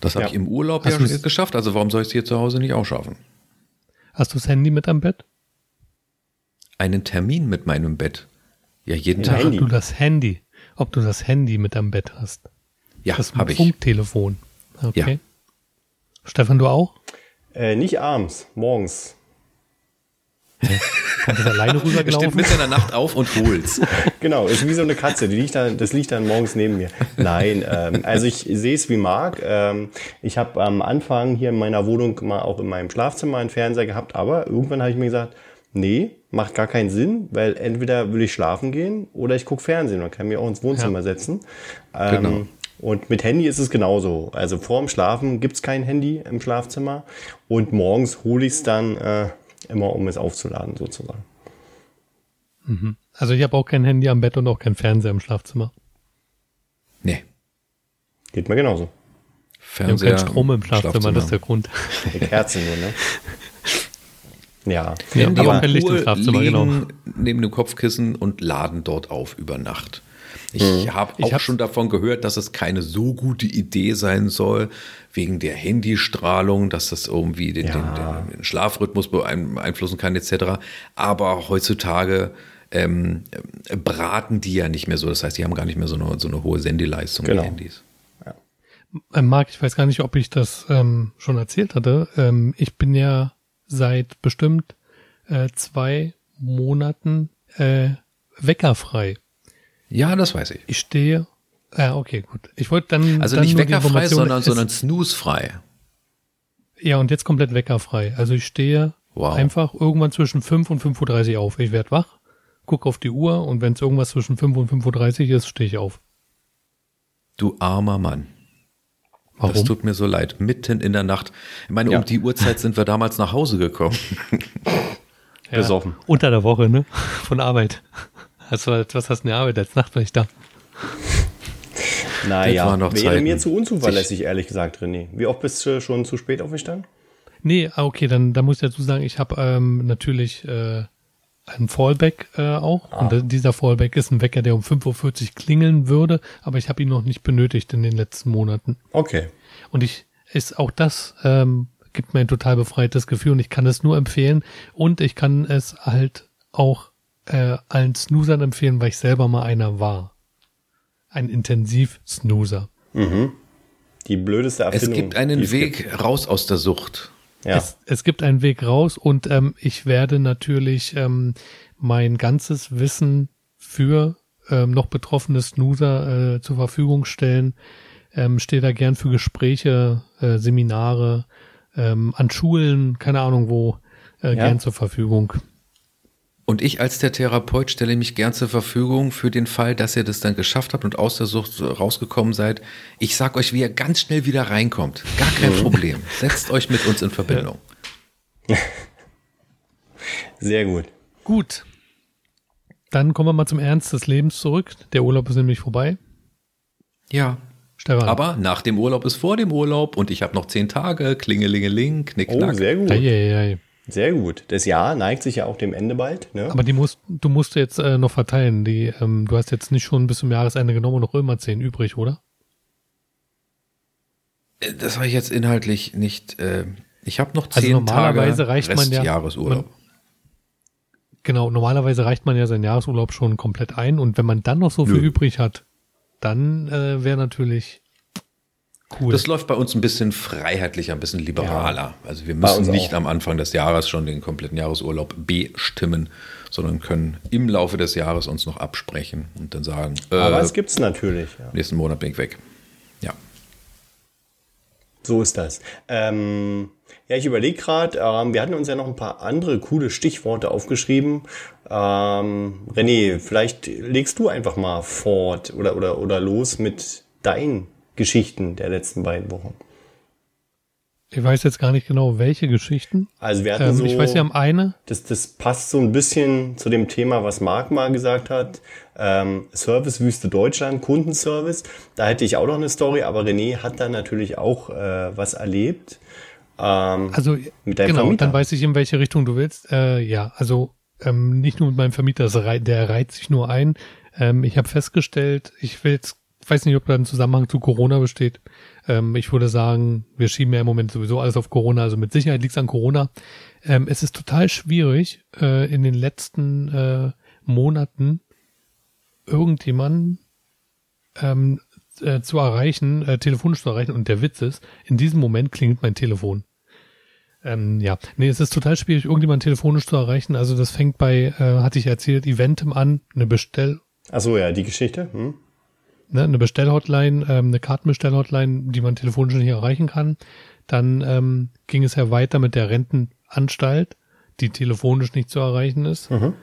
Speaker 1: Das habe
Speaker 3: Ja.
Speaker 1: ich im Urlaub
Speaker 2: Hast
Speaker 1: ja schon geschafft. Also warum soll ich es hier zu Hause nicht auch schaffen?
Speaker 2: Hast du das Handy mit am Bett?
Speaker 1: Einen Termin mit meinem Bett. Ja, jeden
Speaker 3: Ja,
Speaker 1: Tag.
Speaker 2: Ob du das Handy, ob du das Handy mit am Bett hast.
Speaker 1: Ja,
Speaker 2: Das
Speaker 1: habe ich.
Speaker 2: Funktelefon. Okay.
Speaker 1: Ja.
Speaker 2: Stefan, du auch?
Speaker 3: Äh, nicht abends, morgens.
Speaker 2: Kommt das alleine
Speaker 1: Er steht
Speaker 2: rübergelaufen?
Speaker 1: mitten in der Nacht auf und holt's.
Speaker 3: Genau, ist wie so eine Katze, die liegt dann, das liegt dann morgens neben mir. Nein, ähm, also ich sehe es wie Marc. Ähm, ich habe am Anfang hier in meiner Wohnung mal auch in meinem Schlafzimmer einen Fernseher gehabt, aber irgendwann habe ich mir gesagt, nee, macht gar keinen Sinn, weil entweder will ich schlafen gehen oder ich gucke Fernsehen. Man kann mich auch ins Wohnzimmer setzen. Ähm,
Speaker 1: Genau.
Speaker 3: Und mit Handy ist es genauso. Also vorm Schlafen gibt's kein Handy im Schlafzimmer und morgens hole ich es dann äh, immer, um es aufzuladen sozusagen.
Speaker 2: Also ich habe auch kein Handy am Bett und auch kein Fernseher im Schlafzimmer.
Speaker 1: Nee.
Speaker 3: Geht mir genauso.
Speaker 2: Wir haben
Speaker 1: Fernseher.
Speaker 2: keinen Strom im Schlafzimmer, das ist der Grund.
Speaker 3: Die Kerzen nur, ne? Ja.
Speaker 1: Handy
Speaker 2: aber kein Licht im
Speaker 1: Uhr
Speaker 2: Schlafzimmer,
Speaker 1: liegen
Speaker 2: genau.
Speaker 1: neben dem Kopfkissen und laden dort auf über Nacht. Ich habe
Speaker 2: Ich
Speaker 1: auch
Speaker 2: hab's-
Speaker 1: schon davon gehört, dass es keine so gute Idee sein soll, wegen der Handystrahlung, dass das irgendwie den,
Speaker 3: Ja.
Speaker 1: den, den Schlafrhythmus beein- beeinflussen kann, etc. Aber heutzutage ähm, äh, braten die ja nicht mehr so. Das heißt, die haben gar nicht mehr so eine, so eine hohe Sendeleistung,
Speaker 3: Genau.
Speaker 1: die Handys.
Speaker 2: Äh, Marc, ich weiß gar nicht, ob ich das ähm, schon erzählt hatte. Ähm, ich bin ja seit bestimmt äh, zwei Monaten äh, weckerfrei.
Speaker 1: Ja, das weiß ich.
Speaker 2: Ich stehe. Ja, okay, gut. Ich wollte dann.
Speaker 1: Also
Speaker 2: dann
Speaker 1: nicht weckerfrei, sondern, sondern snoozefrei.
Speaker 2: Ja, und jetzt komplett weckerfrei. Also ich stehe
Speaker 1: Wow.
Speaker 2: einfach irgendwann zwischen 5 und 5.30 Uhr auf. Ich werde wach, gucke auf die Uhr und wenn es irgendwas zwischen 5 und 5.30 Uhr ist, stehe ich auf.
Speaker 1: Du armer Mann.
Speaker 2: Warum?
Speaker 1: Das tut mir so leid. Mitten in der Nacht. Ich meine,
Speaker 3: Ja.
Speaker 1: um die Uhrzeit sind wir damals nach Hause gekommen.
Speaker 2: ja,
Speaker 3: besoffen.
Speaker 2: Unter der Woche, ne? Von Arbeit. Also, was hast du denn Arbeit als Nachtwächter?
Speaker 3: Naja,
Speaker 1: Das waren noch
Speaker 3: wäre
Speaker 1: Zeiten.
Speaker 3: mir zu unzuverlässig, ehrlich gesagt, René. Wie oft bist du schon zu spät aufgestanden?
Speaker 2: Nee, ah, okay, dann, dann muss ich dazu sagen, ich habe ähm, natürlich äh, einen Fallback äh, auch. Und äh, dieser Fallback ist ein Wecker, der um 5.40 Uhr klingeln würde, aber ich habe ihn noch nicht benötigt in den letzten Monaten.
Speaker 3: Okay.
Speaker 2: Und ich ist auch das ähm, gibt mir ein total befreites Gefühl und ich kann es nur empfehlen. Und ich kann es halt auch äh, allen Snoozern empfehlen, weil ich selber mal einer war. Ein Intensiv-Snoozer.
Speaker 3: Die blödeste
Speaker 1: Es
Speaker 3: Erfindung.
Speaker 1: gibt einen
Speaker 3: es
Speaker 1: Weg
Speaker 3: gibt.
Speaker 1: raus aus der Sucht.
Speaker 3: Ja.
Speaker 2: Es, es gibt einen Weg raus und ähm, ich werde natürlich ähm, mein ganzes Wissen für ähm, noch betroffene Snoozer äh, zur Verfügung stellen. Ähm, Stehe da gern für Gespräche, äh, Seminare, ähm, an Schulen, keine Ahnung wo, äh,
Speaker 3: Ja.
Speaker 2: gern zur Verfügung.
Speaker 1: Und ich als der Therapeut stelle mich gern zur Verfügung für den Fall, dass ihr das dann geschafft habt und aus der Sucht rausgekommen seid. Ich sag euch, wie ihr ganz schnell wieder reinkommt. Gar kein Problem. Setzt euch mit uns in Verbindung.
Speaker 3: Sehr gut.
Speaker 2: Gut. Dann kommen wir mal zum Ernst des Lebens zurück. Der Urlaub ist nämlich vorbei.
Speaker 1: Ja.
Speaker 2: Stefan.
Speaker 1: Aber nach dem Urlaub ist vor dem Urlaub und ich habe noch zehn Tage. Klingelingeling,
Speaker 3: Oh,
Speaker 1: knickknack.
Speaker 3: sehr gut.
Speaker 2: Eieiei.
Speaker 3: Sehr gut. Das Jahr neigt sich ja auch dem Ende bald. Ne?
Speaker 2: Aber die musst, du musst jetzt äh, noch verteilen. Die, ähm, du hast jetzt nicht schon bis zum Jahresende genommen und noch immer zehn übrig, oder?
Speaker 1: Äh, das habe ich jetzt inhaltlich nicht. Äh, ich habe noch
Speaker 2: Also
Speaker 1: zehn
Speaker 2: normalerweise
Speaker 1: Tage
Speaker 2: reicht man ja-
Speaker 1: Jahresurlaub.
Speaker 2: Genau, normalerweise reicht man ja seinen Jahresurlaub schon komplett ein und wenn man dann noch so viel
Speaker 1: Nö.
Speaker 2: übrig hat, dann äh, wäre natürlich cool.
Speaker 1: Das läuft bei uns ein bisschen freiheitlicher, ein bisschen liberaler. Also wir müssen nicht
Speaker 3: auch.
Speaker 1: am Anfang des Jahres schon den kompletten Jahresurlaub bestimmen, sondern können im Laufe des Jahres uns noch absprechen und dann sagen,
Speaker 3: Aber
Speaker 1: äh,
Speaker 3: es gibt's natürlich. Ja.
Speaker 1: nächsten Monat bin ich weg. Ja.
Speaker 3: So ist das. Ähm, ja, ich überlege gerade, ähm, wir hatten uns ja noch ein paar andere coole Stichworte aufgeschrieben. Ähm, René, vielleicht legst du einfach mal fort oder, oder, oder los mit deinen Geschichten der letzten beiden Wochen.
Speaker 2: Ich weiß jetzt gar nicht genau, welche Geschichten.
Speaker 3: Also wir hatten
Speaker 2: Ähm,
Speaker 3: so,
Speaker 2: ich weiß, wir haben eine.
Speaker 3: das, das passt so ein bisschen zu dem Thema, was Marc mal gesagt hat. Ähm, Servicewüste Deutschland, Kundenservice. Da hätte ich auch noch eine Story, aber René hat da natürlich auch äh, was erlebt. Ähm,
Speaker 2: Also
Speaker 3: Mit deinem
Speaker 2: genau,
Speaker 3: Vermieter.
Speaker 2: dann weiß ich, in welche Richtung du willst. Äh, ja, also ähm, nicht nur mit meinem Vermieter, der reiht sich nur ein. Ähm, ich habe festgestellt, ich will jetzt, weiß nicht, ob da ein Zusammenhang zu Corona besteht. Ähm, ich würde sagen, wir schieben ja im Moment sowieso alles auf Corona, also mit Sicherheit liegt es an Corona. Ähm, es ist total schwierig, äh, in den letzten äh, Monaten irgendjemanden ähm, äh, zu erreichen, äh, telefonisch zu erreichen. Und der Witz ist, in diesem Moment klingelt mein Telefon. Ähm, ja, nee, es ist total schwierig, irgendjemanden telefonisch zu erreichen. Also das fängt bei, äh, hatte ich erzählt, Eventim an, eine Bestell,
Speaker 3: ach so, ja, die Geschichte. Hm?
Speaker 2: Ne, eine Bestellhotline, ähm, eine Kartenbestellhotline, die man telefonisch nicht erreichen kann. Dann ähm, ging es ja weiter mit der Rentenanstalt, die telefonisch nicht zu erreichen ist,
Speaker 3: Mhm.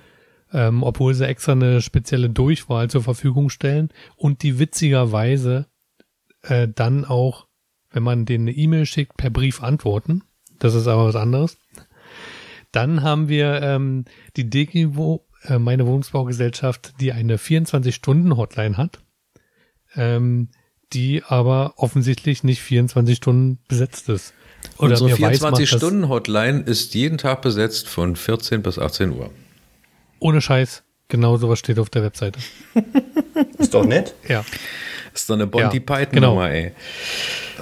Speaker 2: ähm, obwohl sie extra eine spezielle Durchwahl zur Verfügung stellen und die witzigerweise äh, dann auch, wenn man denen eine E-Mail schickt, per Brief antworten. Das ist aber was anderes. Dann haben wir ähm, die Degivo, äh, meine Wohnungsbaugesellschaft, die eine 24-Stunden-Hotline hat, ähm, die aber offensichtlich nicht 24 Stunden besetzt ist.
Speaker 1: Unsere
Speaker 2: macht das-
Speaker 1: 24-Stunden-Hotline ist jeden Tag besetzt von 14 bis 18 Uhr.
Speaker 2: Ohne Scheiß, genau sowas steht auf der Webseite.
Speaker 3: Ist doch nett.
Speaker 2: Ja.
Speaker 1: ist so eine Monty
Speaker 2: Ja,
Speaker 1: Python-Nummer, ey.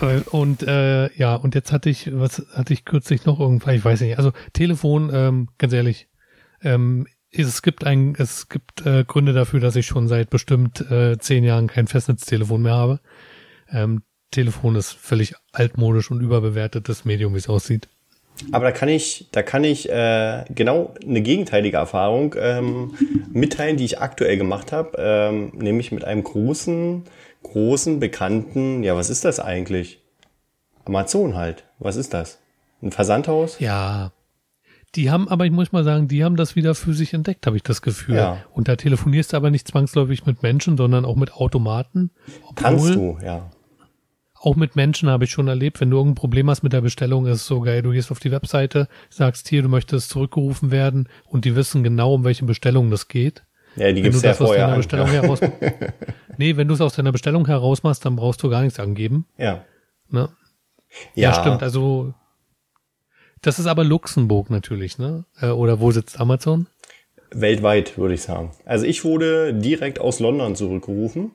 Speaker 2: Äh, Und äh, ja, und jetzt hatte ich, was hatte ich kürzlich noch irgendwann, ich weiß nicht, also Telefon, ähm, ganz ehrlich, ähm, es gibt ein, es gibt äh, Gründe dafür, dass ich schon seit bestimmt äh, zehn Jahren kein Festnetztelefon mehr habe. Ähm, Telefon ist völlig altmodisch und überbewertetes Medium, wie es aussieht.
Speaker 3: Aber da kann ich, da kann ich äh, genau eine gegenteilige Erfahrung ähm, mitteilen, die ich aktuell gemacht habe, ähm, nämlich mit einem großen, großen, bekannten, ja, was ist das eigentlich? Amazon halt. Was ist das? Ein Versandhaus?
Speaker 2: Ja. Die haben, aber ich muss mal sagen, die haben das wieder für sich entdeckt, habe ich das Gefühl.
Speaker 3: Ja.
Speaker 2: Und da telefonierst du aber nicht zwangsläufig mit Menschen, sondern auch mit Automaten.
Speaker 3: Kannst
Speaker 2: Obwohl-
Speaker 3: du, ja.
Speaker 2: Auch mit Menschen habe ich schon erlebt, wenn du irgendein Problem hast mit der Bestellung, ist es so geil, du gehst auf die Webseite, sagst hier, du möchtest zurückgerufen werden und die wissen genau, um welche Bestellung das geht.
Speaker 3: Ja, die
Speaker 2: Wenn
Speaker 3: gibt's
Speaker 2: du
Speaker 3: ja
Speaker 2: das aus
Speaker 3: vorher
Speaker 2: deiner
Speaker 3: an.
Speaker 2: Bestellung
Speaker 3: Ja.
Speaker 2: heraus. nee, wenn du es aus deiner Bestellung heraus machst, dann brauchst du gar nichts angeben.
Speaker 3: ja.
Speaker 2: Ne?
Speaker 3: Ja,
Speaker 2: Ja, stimmt. Also das ist aber Luxemburg natürlich, ne? Äh, Oder wo sitzt Amazon?
Speaker 3: Weltweit, würde ich sagen. Also ich wurde direkt aus London zurückgerufen.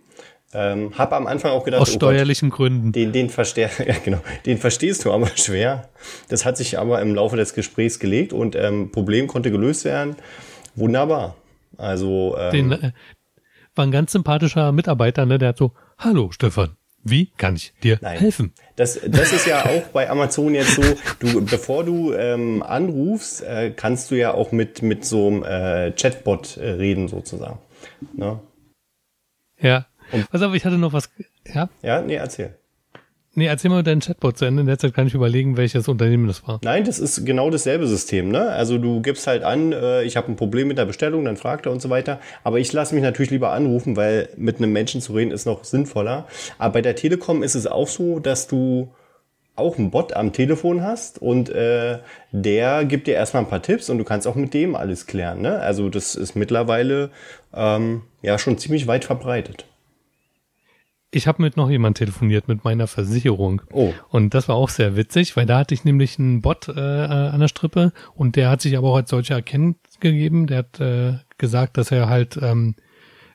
Speaker 3: Ähm, hab am Anfang auch gedacht,
Speaker 2: Aus
Speaker 3: oh Gott,
Speaker 2: steuerlichen Gründen.
Speaker 3: Den, den, versteh ja, genau, den verstehst du aber schwer. Das hat sich aber im Laufe des Gesprächs gelegt und ähm, Problem konnte gelöst werden. Wunderbar. Also ähm,
Speaker 2: Den, äh, war ein ganz sympathischer Mitarbeiter, ne? Der hat so, hallo Stefan, wie kann ich dir
Speaker 3: Nein.
Speaker 2: helfen?
Speaker 3: das, das ist ja auch bei Amazon jetzt so, du, bevor du ähm, anrufst, äh, kannst du ja auch mit, mit so einem äh, Chatbot äh, reden sozusagen. Ne?
Speaker 2: Ja. Pass auf, ich hatte noch was. Ja?
Speaker 3: Ja, nee, erzähl.
Speaker 2: Nee, erzähl mal deinen Chatbot zu Ende. In der Zeit kann ich überlegen, welches Unternehmen das war.
Speaker 3: Nein, das ist genau dasselbe System. Ne? Also du gibst halt an, äh, ich habe ein Problem mit der Bestellung, dann fragt er und so weiter. Aber ich lasse mich natürlich lieber anrufen, weil mit einem Menschen zu reden ist noch sinnvoller. Aber bei der Telekom ist es auch so, dass du auch einen Bot am Telefon hast und äh, der gibt dir erstmal ein paar Tipps und du kannst auch mit dem alles klären. Ne? Also das ist mittlerweile ähm, ja schon ziemlich weit verbreitet.
Speaker 2: Ich habe mit noch jemand telefoniert, mit meiner Versicherung.
Speaker 3: Oh.
Speaker 2: Und das war auch sehr witzig, weil da hatte ich nämlich einen Bot äh, an der Strippe und der hat sich aber auch als solcher erkennt gegeben. Der hat äh, gesagt, dass er halt ähm,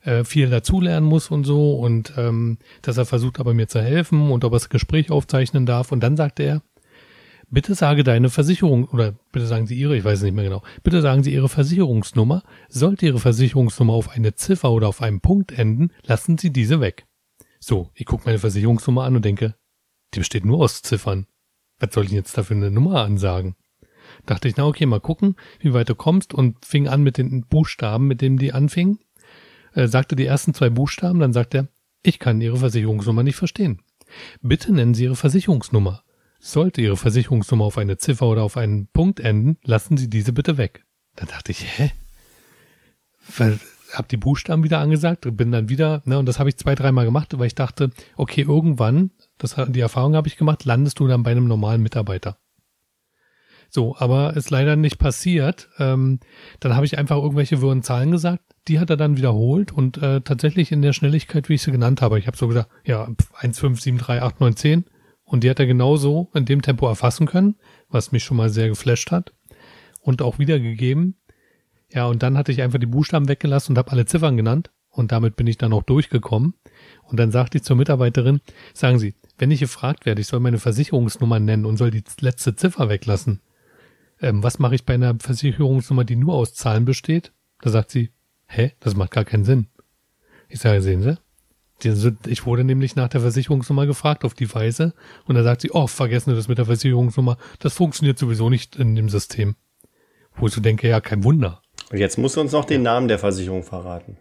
Speaker 2: äh, viel dazulernen muss und so und ähm, dass er versucht aber mir zu helfen und ob er das Gespräch aufzeichnen darf. Und dann sagte er, bitte sage deine Versicherung oder bitte sagen Sie Ihre, ich weiß es nicht mehr genau, bitte sagen Sie Ihre Versicherungsnummer. Sollte Ihre Versicherungsnummer auf eine Ziffer oder auf einen Punkt enden, lassen Sie diese weg. So, ich gucke meine Versicherungsnummer an und denke, die besteht nur aus Ziffern. Was soll ich jetzt dafür eine Nummer ansagen? Dachte ich, na okay, mal gucken, wie weit du kommst und fing an mit den Buchstaben, mit denen die anfing. Äh, sagte die ersten zwei Buchstaben, dann sagt er, ich kann Ihre Versicherungsnummer nicht verstehen. Bitte nennen Sie Ihre Versicherungsnummer. Sollte Ihre Versicherungsnummer auf eine Ziffer oder auf einen Punkt enden, lassen Sie diese bitte weg. Dann dachte ich, hä? Weil, hab die Buchstaben wieder angesagt, bin dann wieder, ne, und das habe ich zwei, dreimal gemacht, weil ich dachte, okay, irgendwann, das, die Erfahrung habe ich gemacht, landest du dann bei einem normalen Mitarbeiter. So, aber ist leider nicht passiert. Ähm, dann habe ich einfach irgendwelche wirren Zahlen gesagt. Die hat er dann wiederholt und äh, tatsächlich in der Schnelligkeit, wie ich sie genannt habe. Ich habe so gesagt, ja, 1, 5, 7, 3, 8, 9, 10. Und die hat er genauso in dem Tempo erfassen können, was mich schon mal sehr geflasht hat. Und auch wiedergegeben. Ja, und dann hatte ich einfach die Buchstaben weggelassen und habe alle Ziffern genannt. Und damit bin ich dann auch durchgekommen. Und dann sagte ich zur Mitarbeiterin, sagen Sie, wenn ich gefragt werde, ich soll meine Versicherungsnummer nennen und soll die letzte Ziffer weglassen, ähm, was mache ich bei einer Versicherungsnummer, die nur aus Zahlen besteht? Da sagt sie, hä, das macht gar keinen Sinn. Ich sage, sehen Sie, ich wurde nämlich nach der Versicherungsnummer gefragt auf die Weise und da sagt sie, oh, vergessen Sie das mit der Versicherungsnummer, das funktioniert sowieso nicht in dem System. Wo ich so denke, ja, kein Wunder.
Speaker 3: Und jetzt musst du uns noch den Namen der Versicherung verraten.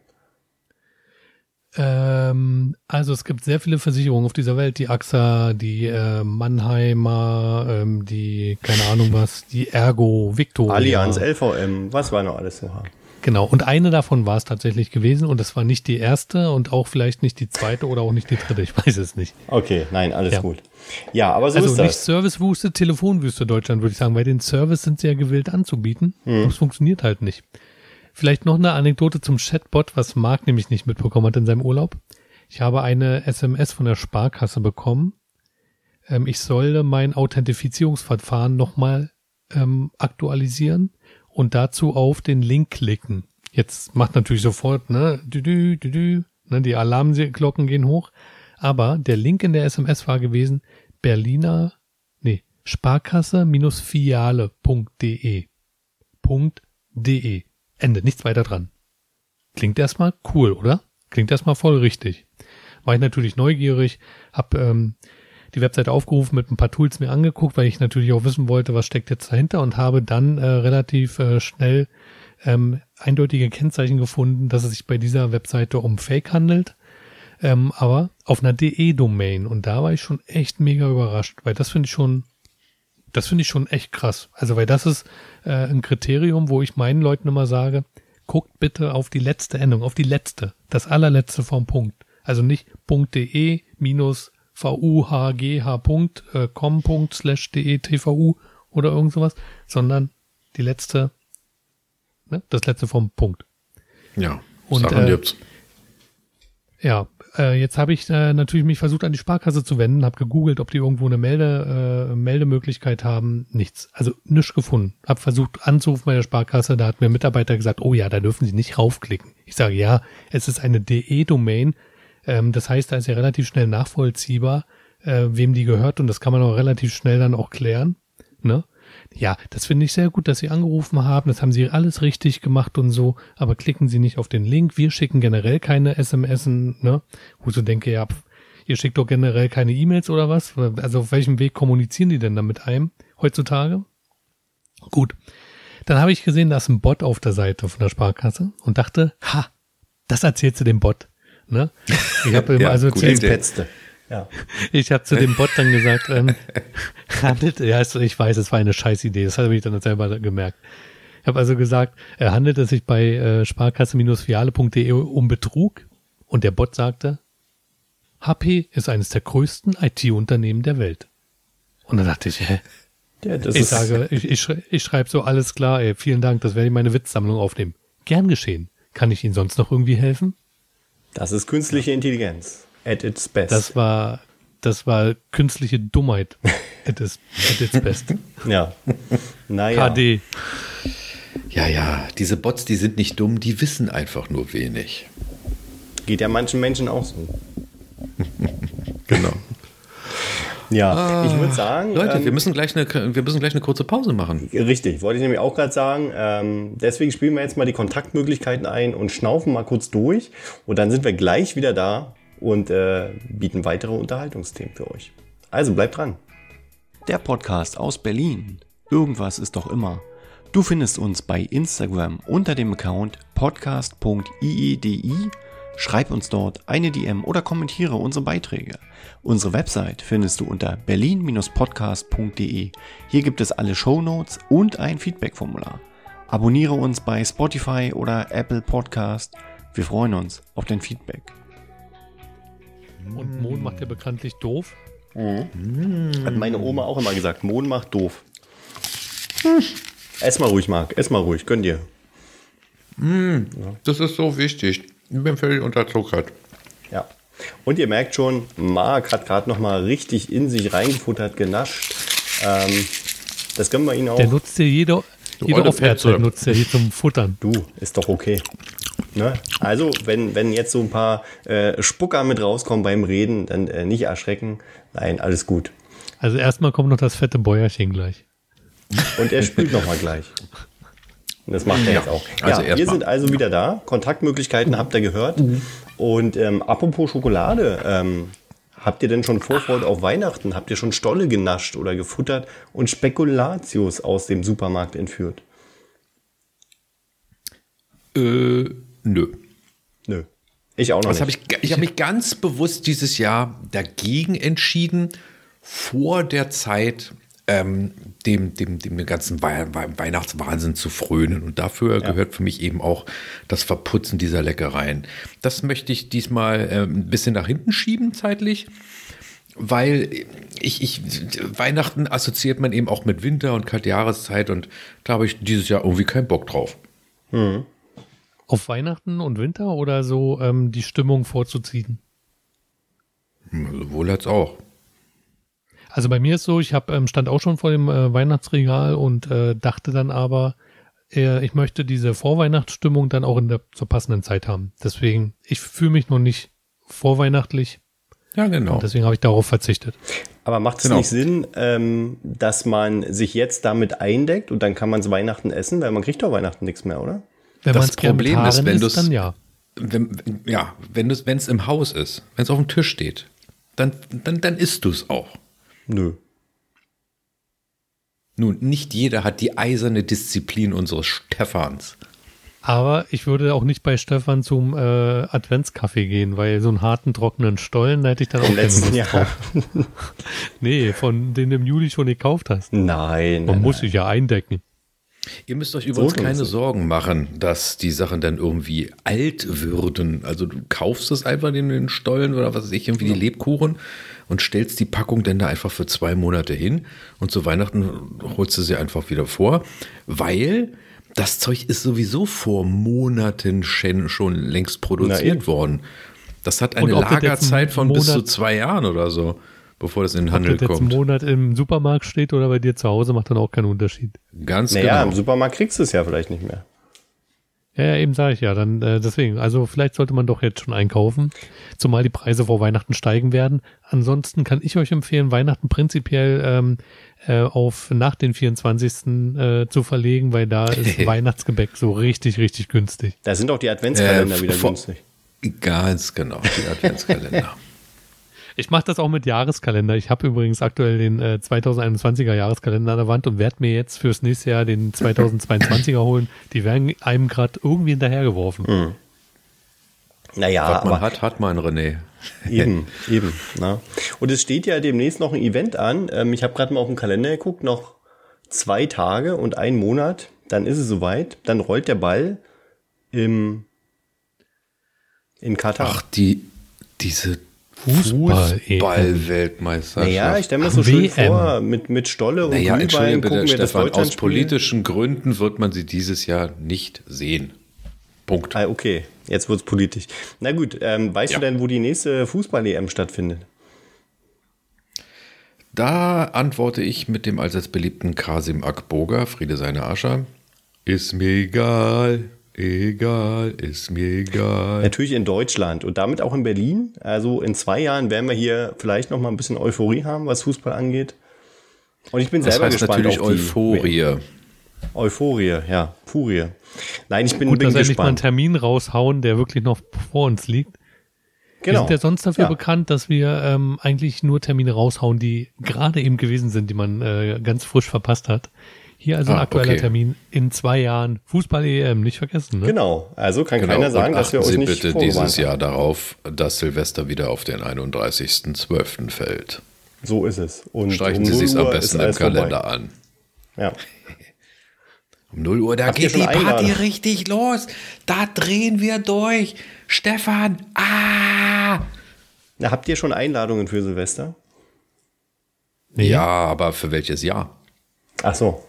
Speaker 2: Ähm, also es gibt sehr viele Versicherungen auf dieser Welt, die AXA, die äh, Mannheimer, ähm, die, keine Ahnung was, die Ergo, Victoria.
Speaker 3: Allianz, LVM, was war noch alles so haben.
Speaker 2: Genau, und eine davon war es tatsächlich gewesen und es war nicht die erste und auch vielleicht nicht die zweite oder auch nicht die dritte, ich weiß es nicht.
Speaker 3: Okay, nein, alles ja. gut. Ja, aber so
Speaker 2: also
Speaker 3: ist das.
Speaker 2: nicht Servicewüste, Telefonwüste Deutschland, würde ich sagen, weil den Service sind sie ja gewillt anzubieten. Hm. Das funktioniert halt nicht. Vielleicht noch eine Anekdote zum Chatbot, was Marc nämlich nicht mitbekommen hat in seinem Urlaub. Ich habe eine SMS von der Sparkasse bekommen. Ähm, ich solle mein Authentifizierungsverfahren nochmal ähm, aktualisieren und dazu auf den Link klicken. Jetzt macht natürlich sofort, ne, dü, dü, dü, dü, ne, die Alarmglocken gehen hoch. Aber der Link in der SMS war gewesen, Berliner, nee, Sparkasse-Filiale.de. .de. Ende, nichts weiter dran. Klingt erstmal cool, oder? Klingt erstmal voll richtig. War ich natürlich neugierig, hab ähm, die Webseite aufgerufen, mit ein paar Tools mir angeguckt, weil ich natürlich auch wissen wollte, was steckt jetzt dahinter und habe dann äh, relativ äh, schnell ähm, eindeutige Kennzeichen gefunden, dass es sich bei dieser Webseite um Fake handelt, ähm, aber auf einer DE-Domain und da war ich schon echt mega überrascht, weil das finde ich schon, das finde ich schon echt krass. Also weil das ist äh, ein Kriterium, wo ich meinen Leuten immer sage, guckt bitte auf die letzte Endung, auf die letzte, das allerletzte vom Punkt. Also nicht .de minus vuhgh.com. slash de tvu oder irgend sowas, sondern die letzte, ne, das letzte vom Punkt.
Speaker 1: Ja, und äh,
Speaker 2: ja, äh, jetzt habe ich äh, natürlich mich versucht an die Sparkasse zu wenden, habe gegoogelt, ob die irgendwo eine Melde, äh, Meldemöglichkeit haben. Nichts. Also nichts gefunden. Hab versucht anzurufen bei der Sparkasse, da hat mir ein Mitarbeiter gesagt, oh ja, da dürfen Sie nicht raufklicken. Ich sage, ja, es ist eine DE-Domain. Ähm, das heißt, da ist ja relativ schnell nachvollziehbar, äh, wem die gehört und das kann man auch relativ schnell dann auch klären. Ne? Ja, das finde ich sehr gut, dass Sie angerufen haben. Das haben Sie alles richtig gemacht und so. Aber klicken Sie nicht auf den Link. Wir schicken generell keine SMS, ne? Wo ich so denke, ja, ihr schickt doch generell keine E-Mails oder was? Also auf welchem Weg kommunizieren die denn da mit einem heutzutage? Gut. Dann habe ich gesehen, da ist ein Bot auf der Seite von der Sparkasse und dachte, ha, das erzählst du dem Bot. Ne? Ich habe ja, also zu, ja. Ich habe zu dem Bot dann gesagt, ähm, handelt, ja, ich weiß, es war eine scheiß Idee, das habe ich dann selber gemerkt. Ich habe also gesagt, er handelt es sich bei äh, sparkasse-fiale.de um Betrug und der Bot sagte, HP ist eines der größten IT-Unternehmen der Welt. Und dann dachte ich, hä? Ja, ich sage, ich, ich, ich schreibe so, alles klar, ey, vielen Dank, das werde ich meine Witzsammlung aufnehmen. Gern geschehen. Kann ich Ihnen sonst noch irgendwie helfen?
Speaker 3: Das ist künstliche Intelligenz. At its best.
Speaker 2: Das war, das war künstliche Dummheit. at, its, at its best.
Speaker 3: Ja. Naja.
Speaker 2: HD.
Speaker 1: Ja, ja, diese Bots, die sind nicht dumm, die wissen einfach nur wenig.
Speaker 3: Geht ja manchen Menschen auch so.
Speaker 1: genau.
Speaker 3: Ja, ah, ich würde sagen.
Speaker 1: Leute, ähm, wir, müssen gleich eine, wir müssen gleich eine kurze Pause machen.
Speaker 3: Richtig, wollte ich nämlich auch gerade sagen. Ähm, deswegen spielen wir jetzt mal die Kontaktmöglichkeiten ein und schnaufen mal kurz durch. Und dann sind wir gleich wieder da und äh, bieten weitere Unterhaltungsthemen für euch. Also bleibt dran. Der Podcast aus Berlin. Irgendwas ist doch immer. Du findest uns bei Instagram unter dem Account podcast.iedi Schreib uns dort eine DM oder kommentiere unsere Beiträge. Unsere Website findest du unter berlin-podcast.de. Hier gibt es alle Show Notes und ein Feedback-Formular. Abonniere uns bei Spotify oder Apple Podcast. Wir freuen uns auf dein Feedback.
Speaker 2: Und Mohn macht ja bekanntlich doof.
Speaker 3: Hat meine Oma auch immer gesagt, Mohn macht doof. Ess mal ruhig, Marc. Ess mal ruhig. Gönn dir.
Speaker 1: Das ist so wichtig. Ich bin völlig unterzuckert.
Speaker 3: Ja. Und ihr merkt schon, Marc hat gerade noch mal richtig in sich reingefuttert, genascht. Ähm, das können wir ihn auch.
Speaker 2: Der nutzt ja jede, jede
Speaker 1: alte
Speaker 2: Offheitzeit
Speaker 1: Petze.
Speaker 2: nutzt er hier zum Futtern.
Speaker 3: Du, ist doch okay. Ne? Also, wenn, wenn jetzt so ein paar äh, Spucker mit rauskommen beim Reden, dann äh, nicht erschrecken. Nein, alles gut.
Speaker 2: Also erstmal kommt noch das fette Bäuerchen gleich.
Speaker 3: Und er spült noch mal gleich. Das macht er jetzt auch. Ja,
Speaker 1: also
Speaker 3: wir
Speaker 1: erstmal.
Speaker 3: sind also wieder da. Kontaktmöglichkeiten habt ihr gehört. Und ähm, apropos Schokolade, ähm, habt ihr denn schon Vorfreude auf Weihnachten? Habt ihr schon Stolle genascht oder gefuttert und Spekulatius aus dem Supermarkt entführt?
Speaker 1: Äh, nö.
Speaker 3: Nö. Ich auch noch
Speaker 1: Das
Speaker 3: nicht.
Speaker 1: ich, ich habe mich ganz bewusst dieses Jahr dagegen entschieden, vor der Zeit ähm, dem, dem, dem ganzen Wei Wei Weihnachtswahnsinn zu frönen. Und dafür gehört für mich eben auch das Verputzen dieser Leckereien. Das möchte ich diesmal ähm, ein bisschen nach hinten schieben zeitlich. Weil ich, ich, Weihnachten assoziiert man eben auch mit Winter und kalte Jahreszeit und da habe ich dieses Jahr irgendwie keinen Bock drauf.
Speaker 2: Auf Weihnachten und Winter oder so ähm, die Stimmung vorzuziehen?
Speaker 1: Sowohl als auch.
Speaker 2: Also bei mir ist so, ich hab, ähm, stand auch schon vor dem äh, Weihnachtsregal und äh, dachte dann aber, äh, ich möchte diese Vorweihnachtsstimmung dann auch in der zur passenden Zeit haben. Deswegen, ich fühle mich noch nicht vorweihnachtlich
Speaker 1: Ja, genau.
Speaker 2: und deswegen habe ich darauf verzichtet.
Speaker 3: Aber macht es
Speaker 1: Genau.
Speaker 3: nicht Sinn, ähm, dass man sich jetzt damit eindeckt und dann kann man es Weihnachten essen, weil man kriegt doch Weihnachten nichts mehr, oder?
Speaker 2: Wenn
Speaker 1: Das Problem ist, wenn du's-
Speaker 2: dann ja.
Speaker 1: wenn, ja, wenn es im Haus ist, wenn es auf dem Tisch steht, dann, dann, dann isst du es auch.
Speaker 3: Nö.
Speaker 1: Nun, nicht jeder hat die eiserne Disziplin unseres Stephans.
Speaker 2: Aber ich würde auch nicht bei Stefan zum äh, Adventskaffee gehen, weil so einen harten, trockenen Stollen, da hätte ich dann auch
Speaker 3: Im letzten Jahr.
Speaker 2: drauf. Nee, von den du im Juli schon gekauft hast.
Speaker 3: Nein.
Speaker 2: Man
Speaker 3: nein,
Speaker 2: muss
Speaker 3: nein.
Speaker 2: sich ja eindecken.
Speaker 1: Ihr müsst euch übrigens
Speaker 3: So
Speaker 1: keine. Sorgen machen, dass die Sachen dann irgendwie alt würden. Also du kaufst es einfach in den Stollen oder was weiß ich, irgendwie die Lebkuchen und stellst die Packung dann da einfach für zwei Monate hin und zu Weihnachten holst du sie einfach wieder vor, weil das Zeug ist sowieso vor Monaten schon schon längst produziert worden. Das hat eine
Speaker 2: ob
Speaker 1: Lagerzeit von bis zu
Speaker 2: Monat-
Speaker 1: zwei Jahren oder so, bevor das in den
Speaker 2: Ob
Speaker 1: Handel
Speaker 2: das jetzt einen
Speaker 1: kommt.
Speaker 2: Monat im Supermarkt steht oder bei dir zu Hause, macht dann auch keinen Unterschied.
Speaker 1: Ganz
Speaker 3: Naja, im
Speaker 1: genau.
Speaker 3: Supermarkt kriegst du es ja vielleicht nicht mehr.
Speaker 2: Ja, eben sage ich ja. Dann äh, deswegen, also vielleicht sollte man doch jetzt schon einkaufen, zumal die Preise vor Weihnachten steigen werden. Ansonsten kann ich euch empfehlen, Weihnachten prinzipiell ähm, äh, auf nach den 24. Äh, zu verlegen, weil da ist Weihnachtsgebäck so richtig, richtig günstig.
Speaker 3: Da sind auch die Adventskalender
Speaker 1: Äh,
Speaker 3: wieder günstig.
Speaker 1: Ganz genau, die Adventskalender.
Speaker 2: Ich mache das auch mit Jahreskalender. Ich habe übrigens aktuell den äh, 2021er Jahreskalender an der Wand und werde mir jetzt fürs nächste Jahr den 2022er holen. Die werden einem gerade irgendwie hinterhergeworfen.
Speaker 3: Naja,
Speaker 1: Was man
Speaker 3: aber
Speaker 1: hat, hat man, René.
Speaker 3: eben, eben. Na. Und es steht ja demnächst noch ein Event an. Ähm, ich habe gerade mal auf den Kalender geguckt, noch zwei Tage und ein Monat, dann ist es soweit. Dann rollt der Ball im in Katar.
Speaker 1: Ach, die, diese
Speaker 2: Fußball-
Speaker 1: Fußball-Weltmeisterschaft.
Speaker 3: naja, ich stelle mir das so schön
Speaker 2: WM.
Speaker 3: vor, mit, mit Stolle und
Speaker 1: Naja,
Speaker 3: Glühwein gucken wir das
Speaker 1: Stefan, aus
Speaker 3: Deutschlandspiel.
Speaker 1: politischen Gründen wird man sie dieses Jahr nicht sehen. Punkt.
Speaker 3: Ah, okay, jetzt wird's politisch. Na gut, ähm, weißt
Speaker 1: Ja.
Speaker 3: du denn, wo die nächste Fußball-EM stattfindet?
Speaker 1: Da antworte ich mit dem allseits beliebten Kasim Akboga, Friede seine Ascher. Ist mir egal, egal, ist mir egal.
Speaker 3: Natürlich in Deutschland und damit auch in Berlin. Also in zwei Jahren werden wir hier vielleicht noch mal ein bisschen Euphorie haben, was Fußball angeht. Und ich bin
Speaker 1: Das
Speaker 3: selber
Speaker 1: heißt
Speaker 3: gespannt
Speaker 1: natürlich
Speaker 3: auf die
Speaker 1: Euphorie.
Speaker 3: Euphorie, ja, Furie. Nein, ich bin,
Speaker 2: Gut,
Speaker 3: bin
Speaker 2: dass wir endlich mal einen
Speaker 3: gespannt.
Speaker 2: Termin raushauen, der wirklich noch vor uns liegt. Wir
Speaker 3: Genau.
Speaker 2: sind ja sonst dafür
Speaker 3: Ja.
Speaker 2: bekannt, dass wir ähm, eigentlich nur Termine raushauen, die gerade eben gewesen sind, die man äh, ganz frisch verpasst hat. Hier also ein
Speaker 1: Ah,
Speaker 2: aktueller
Speaker 1: okay.
Speaker 2: Termin in zwei Jahren. Fußball-EM, nicht vergessen, ne?
Speaker 3: Genau, also kann
Speaker 1: Genau,
Speaker 3: keiner sagen, dass wir
Speaker 1: achten
Speaker 3: euch
Speaker 1: Sie
Speaker 3: nicht
Speaker 1: bitte dieses
Speaker 3: haben.
Speaker 1: Jahr darauf, dass Silvester wieder auf den 31.12. fällt.
Speaker 3: So ist es. Und
Speaker 1: Streichen
Speaker 3: um
Speaker 1: Sie
Speaker 3: 0
Speaker 1: sich am besten im
Speaker 3: alles vorbei.
Speaker 1: Kalender an.
Speaker 3: Ja.
Speaker 1: Um 0 Uhr, da
Speaker 3: Habt
Speaker 1: geht die Party
Speaker 3: Einladung?
Speaker 1: richtig los. Da drehen wir durch. Stefan, ah!
Speaker 3: Na, habt ihr schon Einladungen für Silvester?
Speaker 2: Nee.
Speaker 1: Ja, aber für welches Jahr?
Speaker 3: Ach so.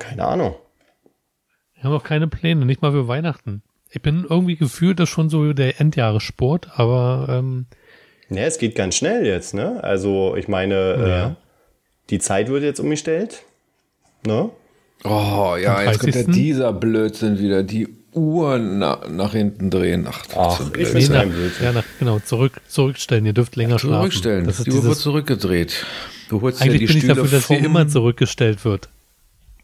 Speaker 3: Keine Ahnung.
Speaker 2: Wir haben auch keine Pläne, nicht mal für Weihnachten. Ich bin irgendwie gefühlt, das ist schon so der Endjahressport, aber ähm,
Speaker 3: Ne, es geht ganz schnell jetzt, ne? Also, ich meine,
Speaker 2: Ja.
Speaker 3: äh, die Zeit wird jetzt umgestellt. Ne?
Speaker 1: Oh, ja, jetzt kommt ja
Speaker 2: 30..
Speaker 1: dieser Blödsinn wieder. Die Uhren na, nach hinten drehen. Ach, das
Speaker 3: Ach,
Speaker 1: ist ein
Speaker 3: ich
Speaker 1: Blödsinn.
Speaker 3: find's
Speaker 2: nee, nach, ja, nach, genau, zurück, zurückstellen. Ihr dürft länger schlafen.
Speaker 1: Zurückstellen.
Speaker 2: Das ist
Speaker 1: Die Uhr wird zurückgedreht. Du holst
Speaker 2: eigentlich
Speaker 1: ja die
Speaker 2: bin ich
Speaker 1: Stühle
Speaker 2: dafür, dass sie immer zurückgestellt wird.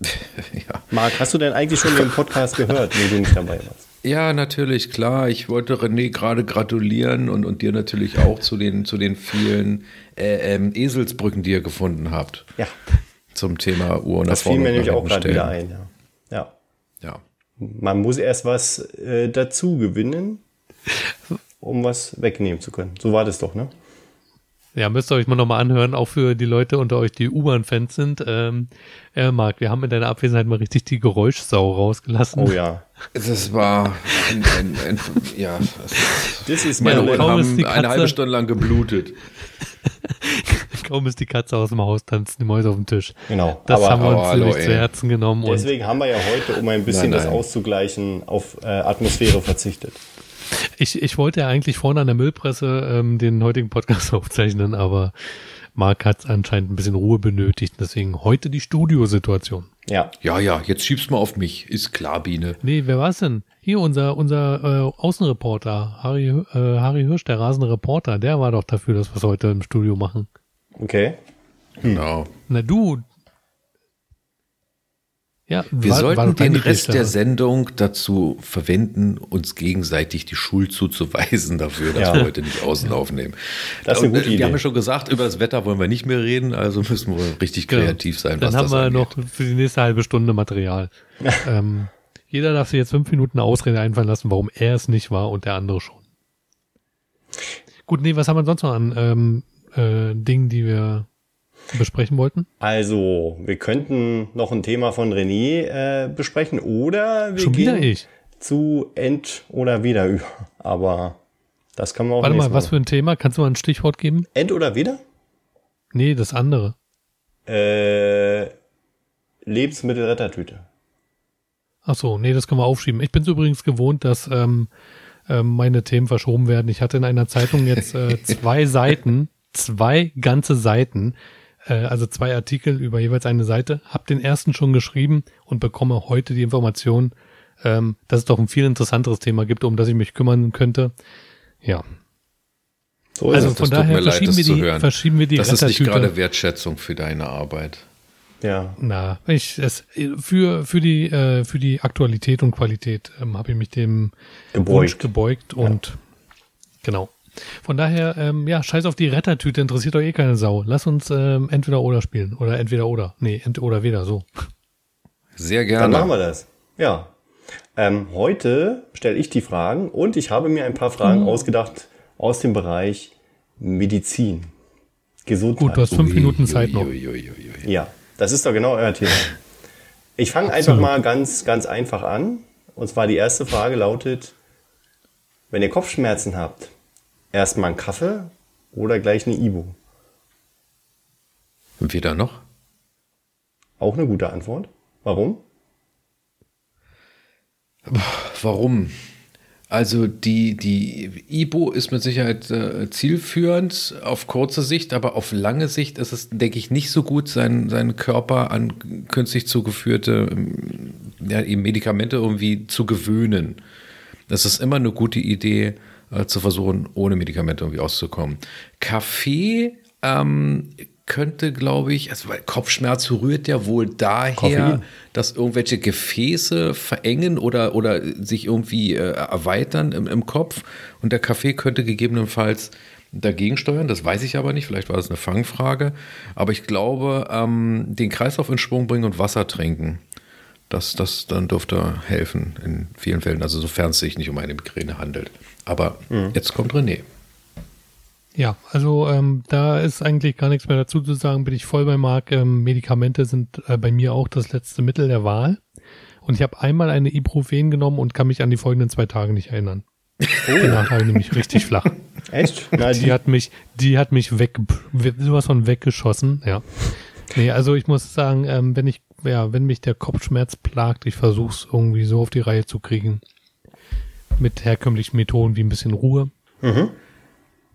Speaker 1: ja.
Speaker 3: Marc, hast du denn eigentlich schon den Podcast gehört, wo du nicht dabei warst?
Speaker 1: ja, natürlich, klar. Ich wollte René gerade gratulieren und, und dir natürlich auch zu den, zu den vielen äh, ähm, Eselsbrücken, die ihr gefunden habt.
Speaker 3: Ja,
Speaker 1: Zum Thema Uhr nach
Speaker 3: das fiel mir
Speaker 1: und
Speaker 3: nämlich auch gerade wieder ein. Ja. ja.
Speaker 1: Ja.
Speaker 3: Man muss erst was äh, dazu gewinnen, um was wegnehmen zu können. So war das doch, ne?
Speaker 2: Ja, müsst ihr euch mal nochmal anhören, auch für die Leute unter euch, die U-Bahn-Fans sind. Ähm, äh, Marc, wir haben in deiner Abwesenheit mal richtig die Geräuschsau rausgelassen.
Speaker 3: Oh ja.
Speaker 1: Das war ein, ein, ein, ja,
Speaker 3: Das ist
Speaker 1: meine
Speaker 3: meine
Speaker 1: Ohren
Speaker 2: kaum ist
Speaker 1: haben
Speaker 2: die
Speaker 1: eine
Speaker 2: Katze-
Speaker 1: halbe Stunde lang geblutet.
Speaker 2: Kaum ist die Katze aus dem Haus, tanzen die Mäuse auf dem Tisch.
Speaker 3: Genau.
Speaker 2: Das
Speaker 3: aber
Speaker 2: haben wir uns
Speaker 1: hallo,
Speaker 2: ziemlich zu. Herzen genommen. Und
Speaker 3: deswegen haben wir ja heute, um ein bisschen
Speaker 1: Nein,
Speaker 3: das
Speaker 1: nein.
Speaker 3: auszugleichen, auf äh, Atmosphäre verzichtet.
Speaker 2: Ich, ich wollte ja eigentlich vorne an der Müllpresse ähm, den heutigen Podcast aufzeichnen, aber Marc hat anscheinend ein bisschen Ruhe benötigt. Deswegen heute die Studiosituation.
Speaker 3: Ja.
Speaker 1: Ja, ja, jetzt schieb's mal auf mich. Ist klar, Biene.
Speaker 2: Nee, wer war's denn? Hier unser unser äh, Außenreporter, Harry, äh, Harry Hirsch, der rasende Reporter, der war doch dafür, dass wir es heute im Studio machen.
Speaker 3: Okay.
Speaker 1: Genau.
Speaker 2: Na du. Ja,
Speaker 1: Wir
Speaker 2: war- war
Speaker 1: sollten
Speaker 2: dein
Speaker 1: den Rest der. Sendung dazu verwenden, uns gegenseitig die Schuld zuzuweisen dafür, dass
Speaker 3: Ja.
Speaker 1: wir heute nicht außen aufnehmen.
Speaker 3: Das ist eine
Speaker 1: Und,
Speaker 3: gute
Speaker 1: äh,
Speaker 3: Idee.
Speaker 1: Wir haben ja schon gesagt, über das Wetter wollen wir nicht mehr reden, also müssen wir richtig
Speaker 2: Genau.
Speaker 1: kreativ sein,
Speaker 2: Dann haben wir
Speaker 1: angeht.
Speaker 2: noch für die nächste halbe Stunde Material. ähm, jeder darf sich jetzt fünf Minuten Ausrede einfallen lassen, warum er es nicht war und der andere schon. Gut, nee, was haben wir sonst noch an ähm, äh, Dingen, die wir besprechen wollten?
Speaker 3: Also, wir könnten noch ein Thema von René äh, besprechen oder wir
Speaker 2: Schon
Speaker 3: gehen
Speaker 2: ich.
Speaker 3: zu End oder wieder über. Aber das kann man auch
Speaker 2: Warte mal,
Speaker 3: nächstes
Speaker 2: was für ein Thema? Kannst du mal ein Stichwort geben?
Speaker 3: End oder wieder?
Speaker 2: Nee, das andere.
Speaker 3: Äh, Lebensmittelrettertüte.
Speaker 2: Ach so, nee, das können wir aufschieben. Ich bin es übrigens gewohnt, dass ähm, ähm, meine Themen verschoben werden. Ich hatte in einer Zeitung jetzt äh, zwei Seiten, zwei ganze Seiten, äh, also zwei Artikel über jeweils eine Seite, hab den ersten schon geschrieben und bekomme heute die Information, ähm, dass es doch ein viel interessanteres Thema gibt, um das ich mich kümmern könnte. Ja,
Speaker 3: So ist
Speaker 2: also von daher
Speaker 1: leid,
Speaker 2: verschieben,
Speaker 1: das
Speaker 2: wir
Speaker 1: zu
Speaker 2: die, verschieben wir die
Speaker 1: Das ist nicht gerade Wertschätzung für deine Arbeit.
Speaker 3: Ja.
Speaker 2: Na, ich es für für die äh, für die Aktualität und Qualität ähm, habe ich mich dem
Speaker 3: Gebeugt.
Speaker 2: Wunsch gebeugt und genau. Von daher, ähm, ja, scheiß auf die Rettertüte, interessiert doch eh keine Sau. Lass uns ähm, entweder oder spielen. Oder entweder oder. Nee, ent oder weder, so.
Speaker 1: Sehr
Speaker 3: Dann
Speaker 1: gerne.
Speaker 3: machen wir das. Ja. Ähm, heute stelle ich die Fragen und ich habe mir ein paar Fragen
Speaker 2: Mhm.
Speaker 3: ausgedacht aus dem Bereich Medizin. Gesundheit.
Speaker 2: Gut, du hast fünf Minuten Zeit noch.
Speaker 1: Ui, ui, ui, ui.
Speaker 3: Ja, das ist doch genau euer Thema. Ich fange einfach mal ganz, ganz einfach an. Und zwar die erste Frage lautet, wenn ihr Kopfschmerzen habt, erstmal einen Kaffee oder gleich eine Ibu?
Speaker 1: Weder noch?
Speaker 3: Auch eine gute Antwort. Warum?
Speaker 1: Warum? Also die, die IBO ist mit Sicherheit äh, zielführend auf kurze Sicht, aber auf lange Sicht ist es, denke ich, nicht so gut, seinen, seinen Körper an künstlich zugeführte ähm, ja, Medikamente irgendwie zu gewöhnen. Das ist immer eine gute Idee, äh, zu versuchen, ohne Medikamente irgendwie auszukommen. Kaffee ähm, könnte, glaube ich, also weil Kopfschmerz rührt ja wohl daher,
Speaker 3: Koffein.
Speaker 1: dass irgendwelche Gefäße verengen oder, oder sich irgendwie äh, erweitern im, im Kopf. Und der Kaffee könnte gegebenenfalls dagegen steuern. Das weiß ich aber nicht. Vielleicht war das eine Fangfrage. Aber ich glaube, ähm, den Kreislauf in Schwung bringen und Wasser trinken. Das, das dann dürfte helfen in vielen Fällen. Also sofern es sich nicht um eine Migräne handelt. Aber mhm. jetzt kommt René.
Speaker 2: Ja, also ähm, da ist eigentlich gar nichts mehr dazu zu sagen. Bin ich voll bei Marc. Ähm, Medikamente sind äh, bei mir auch das letzte Mittel der Wahl. Und ich habe einmal eine Ibuprofen genommen und kann mich an die folgenden zwei Tage nicht erinnern. Oh. Danach habe ich nämlich richtig flach.
Speaker 3: Echt?
Speaker 2: Na, die, die, hat mich, die hat mich weg, sowas von weggeschossen, ja. Nee, also ich muss sagen, ähm, wenn ich, ja, wenn mich der Kopfschmerz plagt, ich versuche es irgendwie so auf die Reihe zu kriegen. Mit herkömmlichen Methoden wie ein bisschen Ruhe. Mhm.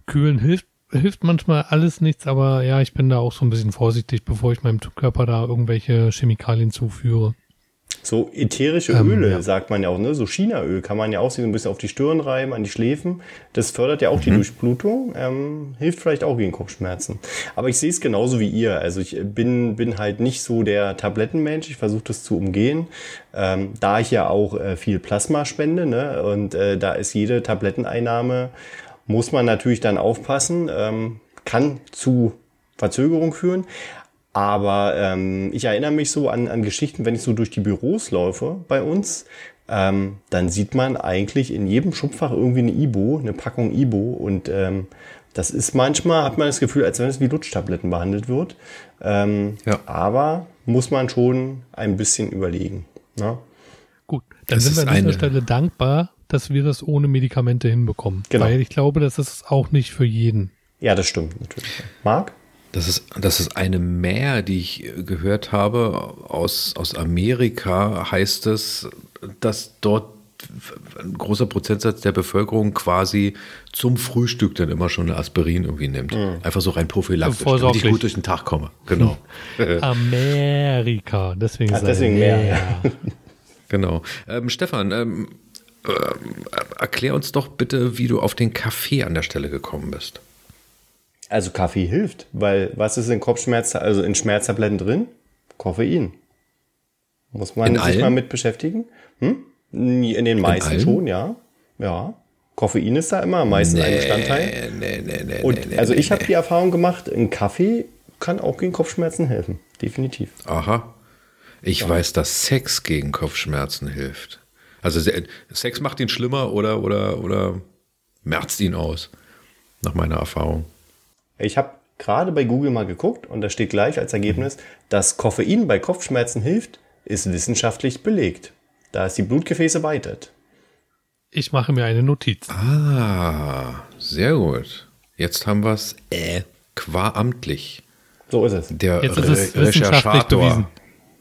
Speaker 2: Kühlen hilft, hilft manchmal alles nichts, aber ja, ich bin da auch so ein bisschen vorsichtig, bevor ich meinem Körper da irgendwelche Chemikalien zuführe.
Speaker 3: So ätherische ähm, Öle, ja. sagt man ja auch, ne? So Chinaöl kann man ja auch so ein bisschen auf die Stirn reiben, an die Schläfen. Das fördert ja auch mhm. die Durchblutung, ähm, hilft vielleicht auch gegen Kopfschmerzen. Aber ich sehe es genauso wie ihr. Also ich bin, bin halt nicht so der Tablettenmensch. Ich versuche das zu umgehen. Ähm, da ich ja auch äh, viel Plasma spende, ne? Und äh, da ist jede Tabletteneinnahme muss man natürlich dann aufpassen, ähm, kann zu Verzögerung führen. Aber ähm, ich erinnere mich so an, an Geschichten, wenn ich so durch die Büros laufe bei uns, ähm, dann sieht man eigentlich in jedem Schubfach irgendwie eine Ibo, eine Packung Ibo. Und ähm, das ist manchmal, hat man das Gefühl, als wenn es wie Lutschtabletten behandelt wird. Ähm, ja. Aber muss man schon ein bisschen überlegen. Ne?
Speaker 2: Gut, dann das sind wir an dieser Stelle dankbar, dass wir das ohne Medikamente hinbekommen. Genau. Weil ich glaube, das ist auch nicht für jeden.
Speaker 3: Ja, das stimmt natürlich. Marc?
Speaker 1: Das ist, das ist eine mehr, die ich gehört habe aus, aus Amerika, heißt es, dass dort ein großer Prozentsatz der Bevölkerung quasi zum Frühstück dann immer schon eine Aspirin irgendwie nimmt. Mhm. Einfach so rein prophylaktisch, damit ich gut durch den Tag komme. Genau.
Speaker 2: Amerika, deswegen,
Speaker 3: ja, deswegen mehr. Ja.
Speaker 1: Genau. Ähm, Stefan, ähm, ähm, erklär uns doch bitte, wie du auf den Kaffee an der Stelle gekommen bist.
Speaker 3: Also Kaffee hilft, weil was ist in Kopfschmerz, also in Schmerztabletten drin? Koffein. Muss man in sich allen? mal mit beschäftigen? Hm? In den meisten in schon, ja. Ja. Koffein ist da immer am meisten nee, ein Bestandteil. Nee, nee, nee, Und nee, also ich nee. habe die Erfahrung gemacht, ein Kaffee kann auch gegen Kopfschmerzen helfen. Definitiv.
Speaker 1: Aha. Ich ja. weiß, dass Sex gegen Kopfschmerzen hilft. Also Sex macht ihn schlimmer oder, oder, oder merzt ihn aus, nach meiner Erfahrung.
Speaker 3: Ich habe gerade bei Google mal geguckt und da steht gleich als Ergebnis, dass Koffein bei Kopfschmerzen hilft, ist wissenschaftlich belegt, da es die Blutgefäße weitet.
Speaker 2: Ich mache mir eine Notiz.
Speaker 1: Ah, sehr gut. Jetzt haben wir es äh, qua amtlich.
Speaker 3: So ist es.
Speaker 1: Der Jetzt ist es Re Recherchator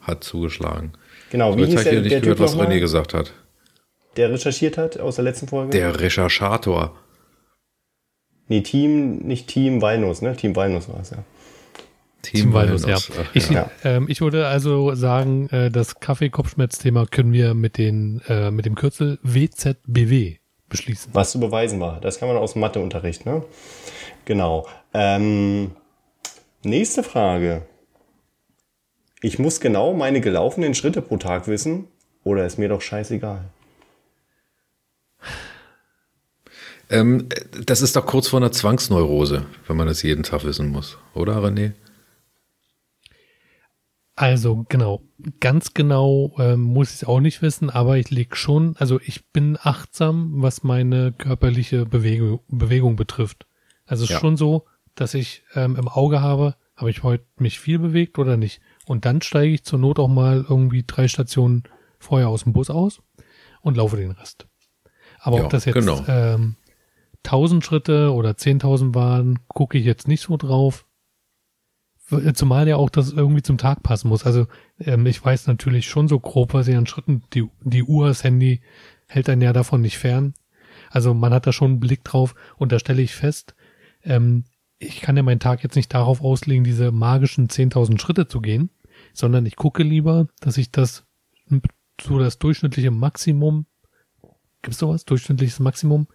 Speaker 1: hat zugeschlagen.
Speaker 3: Genau,
Speaker 1: wie hieß der, der gehört, was René gesagt hat
Speaker 3: der recherchiert hat aus der letzten Folge?
Speaker 1: Der Recherchator.
Speaker 3: Nee, Team, nicht Team Walnuss, ne? Team Walnuss war es, ja.
Speaker 2: Team, Team Walnuss, ja. Ich, ja. Ähm, ich würde also sagen, äh, das Kaffee-Kopfschmerz-Thema können wir mit, den, äh, mit dem Kürzel WZBW beschließen.
Speaker 3: Was zu beweisen war. Das kann man aus dem Matheunterricht, ne? Genau. Ähm, nächste Frage. Ich muss genau meine gelaufenen Schritte pro Tag wissen oder ist mir doch scheißegal?
Speaker 1: Ähm, das ist doch kurz vor einer Zwangsneurose, wenn man das jeden Tag wissen muss, oder René?
Speaker 2: Also genau, ganz genau ähm, muss ich es auch nicht wissen, aber ich leg schon, also ich bin achtsam, was meine körperliche Bewegung, Bewegung betrifft. Also es ist ja. schon so, dass ich ähm, im Auge habe, habe ich heute mich viel bewegt oder nicht. Und dann steige ich zur Not auch mal irgendwie drei Stationen vorher aus dem Bus aus und laufe den Rest. Aber ja, ob das jetzt genau. ähm, 1000 Schritte oder 10.000 waren, gucke ich jetzt nicht so drauf. Zumal ja auch das irgendwie zum Tag passen muss. Also ähm, ich weiß natürlich schon so grob, was ich an Schritten, die, die Uhr, das Handy hält einen ja davon nicht fern. Also man hat da schon einen Blick drauf und da stelle ich fest, ähm, ich kann ja meinen Tag jetzt nicht darauf auslegen, diese magischen 10.000 Schritte zu gehen, sondern ich gucke lieber, dass ich das so das durchschnittliche Maximum Gibt's sowas? Durchschnittliches Maximum?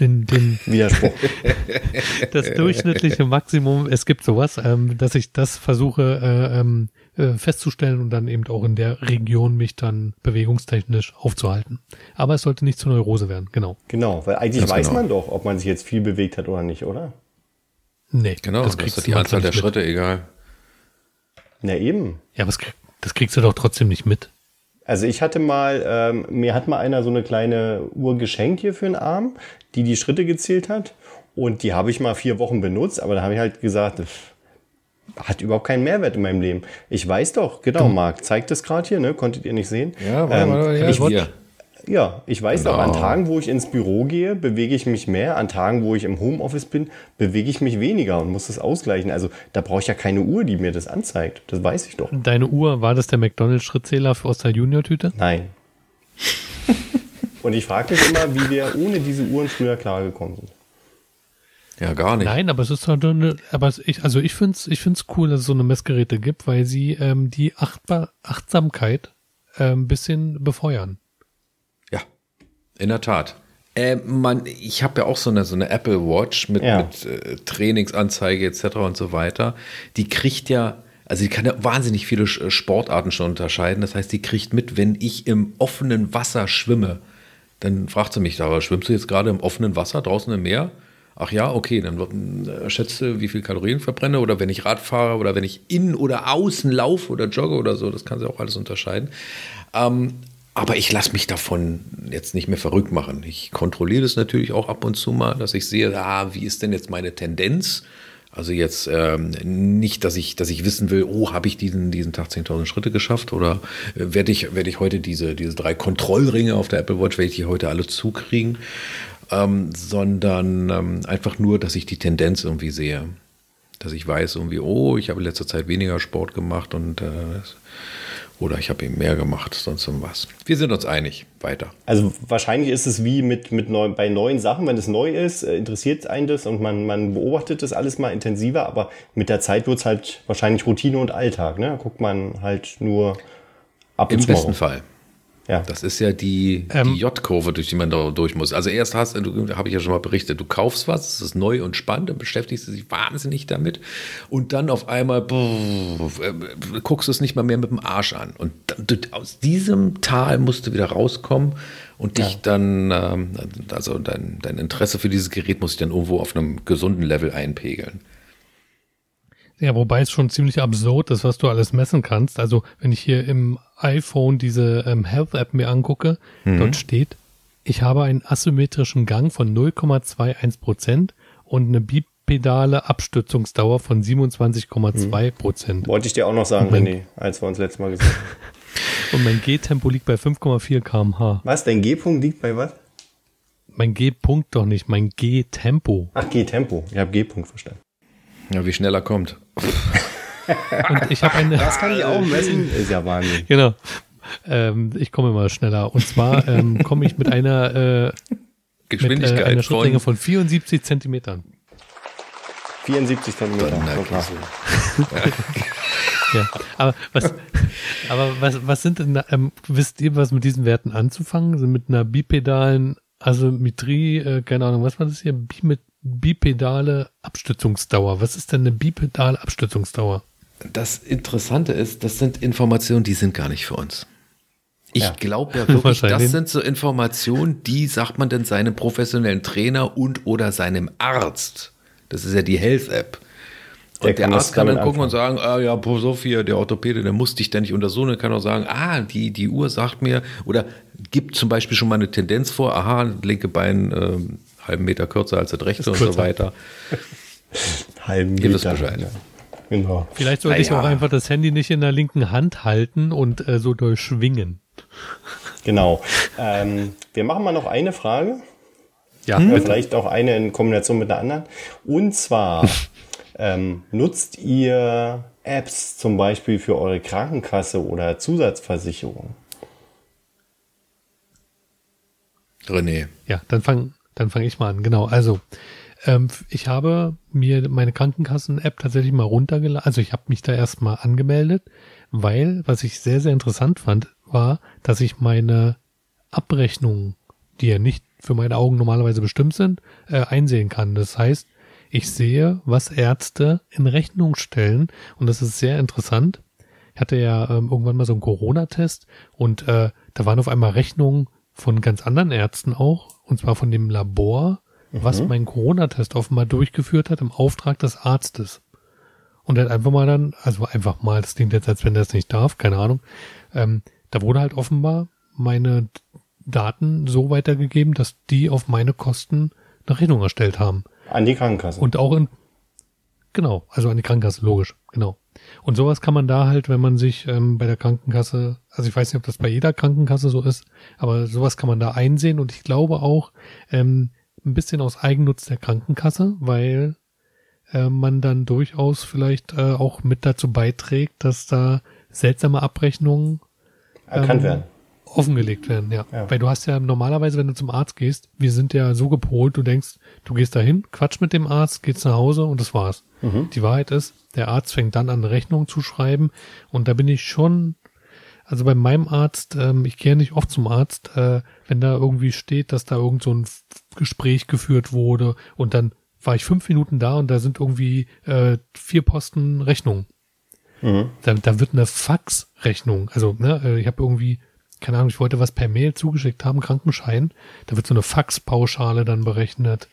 Speaker 2: Den, den,
Speaker 3: Widerspruch.
Speaker 2: das durchschnittliche Maximum, es gibt sowas, ähm, dass ich das versuche äh, ähm, äh, festzustellen und dann eben auch in der Region mich dann bewegungstechnisch aufzuhalten. Aber es sollte nicht zur Neurose werden, genau.
Speaker 3: Genau, weil eigentlich
Speaker 1: Ganz
Speaker 3: weiß
Speaker 1: genau.
Speaker 3: man doch, ob man sich jetzt viel bewegt hat oder nicht, oder?
Speaker 2: Nee,
Speaker 1: Genau, das,
Speaker 2: kriegst
Speaker 1: ist die
Speaker 2: du
Speaker 1: Anzahl der
Speaker 2: mit.
Speaker 1: Schritte, egal.
Speaker 3: Na eben.
Speaker 2: Ja, aber das, krieg, das kriegst du doch trotzdem nicht mit.
Speaker 3: Also ich hatte mal, ähm, mir hat mal einer so eine kleine Uhr geschenkt hier für den Arm, die die Schritte gezählt hat. Und die habe ich mal vier Wochen benutzt, aber da habe ich halt gesagt, pff, hat überhaupt keinen Mehrwert in meinem Leben. Ich weiß doch, genau, Marc, zeigt das gerade hier, ne? Konntet ihr nicht sehen? Ähm,
Speaker 1: ja,
Speaker 3: ich,
Speaker 1: hier.
Speaker 3: Ja, ich weiß
Speaker 1: Genau.
Speaker 3: doch, an Tagen, wo ich ins Büro gehe, bewege ich mich mehr. An Tagen, wo ich im Homeoffice bin, bewege ich mich weniger und muss das ausgleichen. Also da brauche ich ja keine Uhr, die mir das anzeigt. Das weiß ich doch.
Speaker 2: Deine Uhr, war das der McDonalds-Schrittzähler aus der Junior-Tüte?
Speaker 3: Nein. und ich frage mich immer, wie wir ohne diese Uhren früher klargekommen sind.
Speaker 1: Ja, gar nicht.
Speaker 2: Nein, aber es ist halt eine, aber es- ich, also ich find's, ich find's cool, dass es so eine Messgeräte gibt, weil sie ähm, die Achtbar, Achtsamkeit ähm, ein bisschen befeuern.
Speaker 1: In der Tat. Äh, man, ich habe ja auch so eine, so eine Apple Watch mit,
Speaker 3: Ja.
Speaker 1: mit äh, Trainingsanzeige etc. und so weiter. Die kriegt ja, also die kann ja wahnsinnig viele Sch- Sportarten schon unterscheiden. Das heißt, die kriegt mit, wenn ich im offenen Wasser schwimme. Dann fragt sie mich da, aber schwimmst du jetzt gerade im offenen Wasser draußen im Meer? Ach ja, okay, dann wird, äh, schätze, wie viel Kalorien verbrenne oder wenn ich Rad fahre oder wenn ich innen oder außen laufe oder jogge oder so, das kann sie auch alles unterscheiden. Ähm, aber ich lasse mich davon jetzt nicht mehr verrückt machen. Ich kontrolliere das natürlich auch ab und zu mal, dass ich sehe, ah, wie ist denn jetzt meine Tendenz? Also jetzt ähm, nicht, dass ich, dass ich wissen will, oh, habe ich diesen, diesen Tag 10.000 Schritte geschafft oder äh, werde ich, werde ich heute diese, diese drei Kontrollringe auf der Apple Watch, werde ich die heute alle zukriegen, ähm, sondern ähm, einfach nur, dass ich die Tendenz irgendwie sehe. Dass ich weiß irgendwie, oh, ich habe in letzter Zeit weniger Sport gemacht und äh, oder ich habe eben mehr gemacht, sonst irgendwas. Wir sind uns einig. Weiter.
Speaker 3: Also wahrscheinlich ist es wie mit, mit neu, bei neuen Sachen, wenn es neu ist, äh, interessiert einen das und man, man beobachtet das alles mal intensiver, aber mit der Zeit wird es halt wahrscheinlich Routine und Alltag. Ne? Da guckt man halt nur ab und
Speaker 1: Im
Speaker 3: zu mal
Speaker 1: besten. Fall.
Speaker 3: Ja.
Speaker 1: Das ist ja die,
Speaker 2: Ähm,
Speaker 1: die J-Kurve, durch die man da durch muss. Also erst hast du, habe ich ja schon mal berichtet, du kaufst was, es ist neu und spannend, dann beschäftigst du dich wahnsinnig damit und dann auf einmal brrr, äh, guckst du es nicht mal mehr mit dem Arsch an. Und dann, du, aus diesem Tal musst du wieder rauskommen und dich dann, ähm, also dein, dein Interesse für dieses Gerät muss sich dann irgendwo auf einem gesunden Level einpegeln.
Speaker 2: Ja, wobei es schon ziemlich absurd ist, was du alles messen kannst. Also wenn ich hier im iPhone diese ähm, Health-App mir angucke, dort steht, ich habe einen asymmetrischen Gang von 0,21 Prozent und eine bipedale Abstützungsdauer von 27,2 Prozent.
Speaker 3: Wollte ich dir auch noch sagen. René, als wir uns letztes Mal gesehen haben.
Speaker 2: Und mein G-Tempo liegt bei 5,4 kmh.
Speaker 3: Was, dein G-Punkt liegt bei was?
Speaker 2: Mein G-Punkt doch nicht, mein G-Tempo.
Speaker 3: Ach, G-Tempo. Ich habe G-Punkt verstanden.
Speaker 1: Ja, wie schnell er kommt.
Speaker 2: Und ich habe eine...
Speaker 3: Das kann ich auch messen. Ist ja Wahnsinn.
Speaker 2: Genau. Ähm, ich komme mal schneller. Und zwar ähm, komme ich mit einer, äh, mit, äh,
Speaker 1: Geschwindigkeit
Speaker 2: einer Schrittlänge
Speaker 1: von,
Speaker 2: von 74 Zentimetern.
Speaker 3: 74 Zentimeter. So.
Speaker 2: Ja. Aber was, aber was, was sind denn, ähm, wisst ihr, was mit diesen Werten anzufangen? Sind mit einer bipedalen Asymmetrie, äh, keine Ahnung, was war das hier? Bi bipedale Abstützungsdauer. Was ist denn eine bipedale Abstützungsdauer?
Speaker 1: Das Interessante ist, das sind Informationen, die sind gar nicht für uns. Ich
Speaker 3: Ja.
Speaker 1: glaube ja wirklich, das sind so Informationen, die sagt man denn seinem professionellen Trainer und oder seinem Arzt. Das ist ja die Health App.
Speaker 3: Der
Speaker 1: Und der, Arzt kann dann gucken und sagen, ah ja, hier, der Orthopäde, der muss dich da nicht untersuchen, der kann auch sagen, ah, die, die Uhr sagt mir, oder gibt zum Beispiel schon mal eine Tendenz vor, aha, linke Bein ähm, halben Meter kürzer als das rechte und so weiter.
Speaker 3: Halben
Speaker 1: Ihr wisst
Speaker 3: Meter.
Speaker 1: Bescheid.
Speaker 3: Ja. Genau.
Speaker 2: Vielleicht sollte ich auch einfach das Handy nicht in der linken Hand halten und äh, so durchschwingen.
Speaker 3: Genau. Ähm, wir machen mal noch eine Frage.
Speaker 2: Ja, bitte.
Speaker 3: vielleicht auch eine in Kombination mit einer anderen. Und zwar, ähm, nutzt ihr Apps zum Beispiel für eure Krankenkasse oder Zusatzversicherung?
Speaker 1: René.
Speaker 2: Ja, dann fang, dann fange ich mal an. Genau. Also ähm, ich habe mir meine Krankenkassen-App tatsächlich mal runtergeladen. Also ich habe mich da erstmal angemeldet, weil was ich sehr sehr interessant fand, war, dass ich meine Abrechnung die ja nicht für meine Augen normalerweise bestimmt sind, äh, einsehen kann. Das heißt, ich sehe, was Ärzte in Rechnung stellen und das ist sehr interessant. Ich hatte ja ähm, irgendwann mal so einen Corona-Test und äh, da waren auf einmal Rechnungen von ganz anderen Ärzten auch, und zwar von dem Labor, mhm. was meinen Corona-Test offenbar durchgeführt hat im Auftrag des Arztes. Und er hat einfach mal dann, also einfach mal, das klingt jetzt, als wenn er es nicht darf, keine Ahnung, ähm, da wurde halt offenbar meine Daten so weitergegeben, dass die auf meine Kosten eine Rechnung erstellt haben.
Speaker 3: An die Krankenkasse.
Speaker 2: Und auch in, genau, also an die Krankenkasse, logisch, genau. Und sowas kann man da halt, wenn man sich ähm, bei der Krankenkasse, also ich weiß nicht, ob das bei jeder Krankenkasse so ist, aber sowas kann man da einsehen und ich glaube auch ähm, ein bisschen aus Eigennutz der Krankenkasse, weil äh, man dann durchaus vielleicht äh, auch mit dazu beiträgt, dass da seltsame Abrechnungen
Speaker 3: erkannt ähm, werden
Speaker 2: offengelegt werden, ja. ja. Weil du hast ja normalerweise, wenn du zum Arzt gehst, wir sind ja so gepolt, du denkst, du gehst dahin, quatsch mit dem Arzt, gehst nach Hause und das war's. Mhm. Die Wahrheit ist, der Arzt fängt dann an, Rechnung zu schreiben und da bin ich schon, also bei meinem Arzt, ähm, ich gehe nicht oft zum Arzt, äh, wenn da irgendwie steht, dass da irgend so ein Gespräch geführt wurde und dann war ich fünf Minuten da und da sind irgendwie äh, vier Posten Rechnungen. Mhm. Da, da wird eine Faxrechnung, also ne, äh, ich habe irgendwie keine Ahnung, ich wollte was per Mail zugeschickt haben, Krankenschein. Da wird so eine Faxpauschale dann berechnet.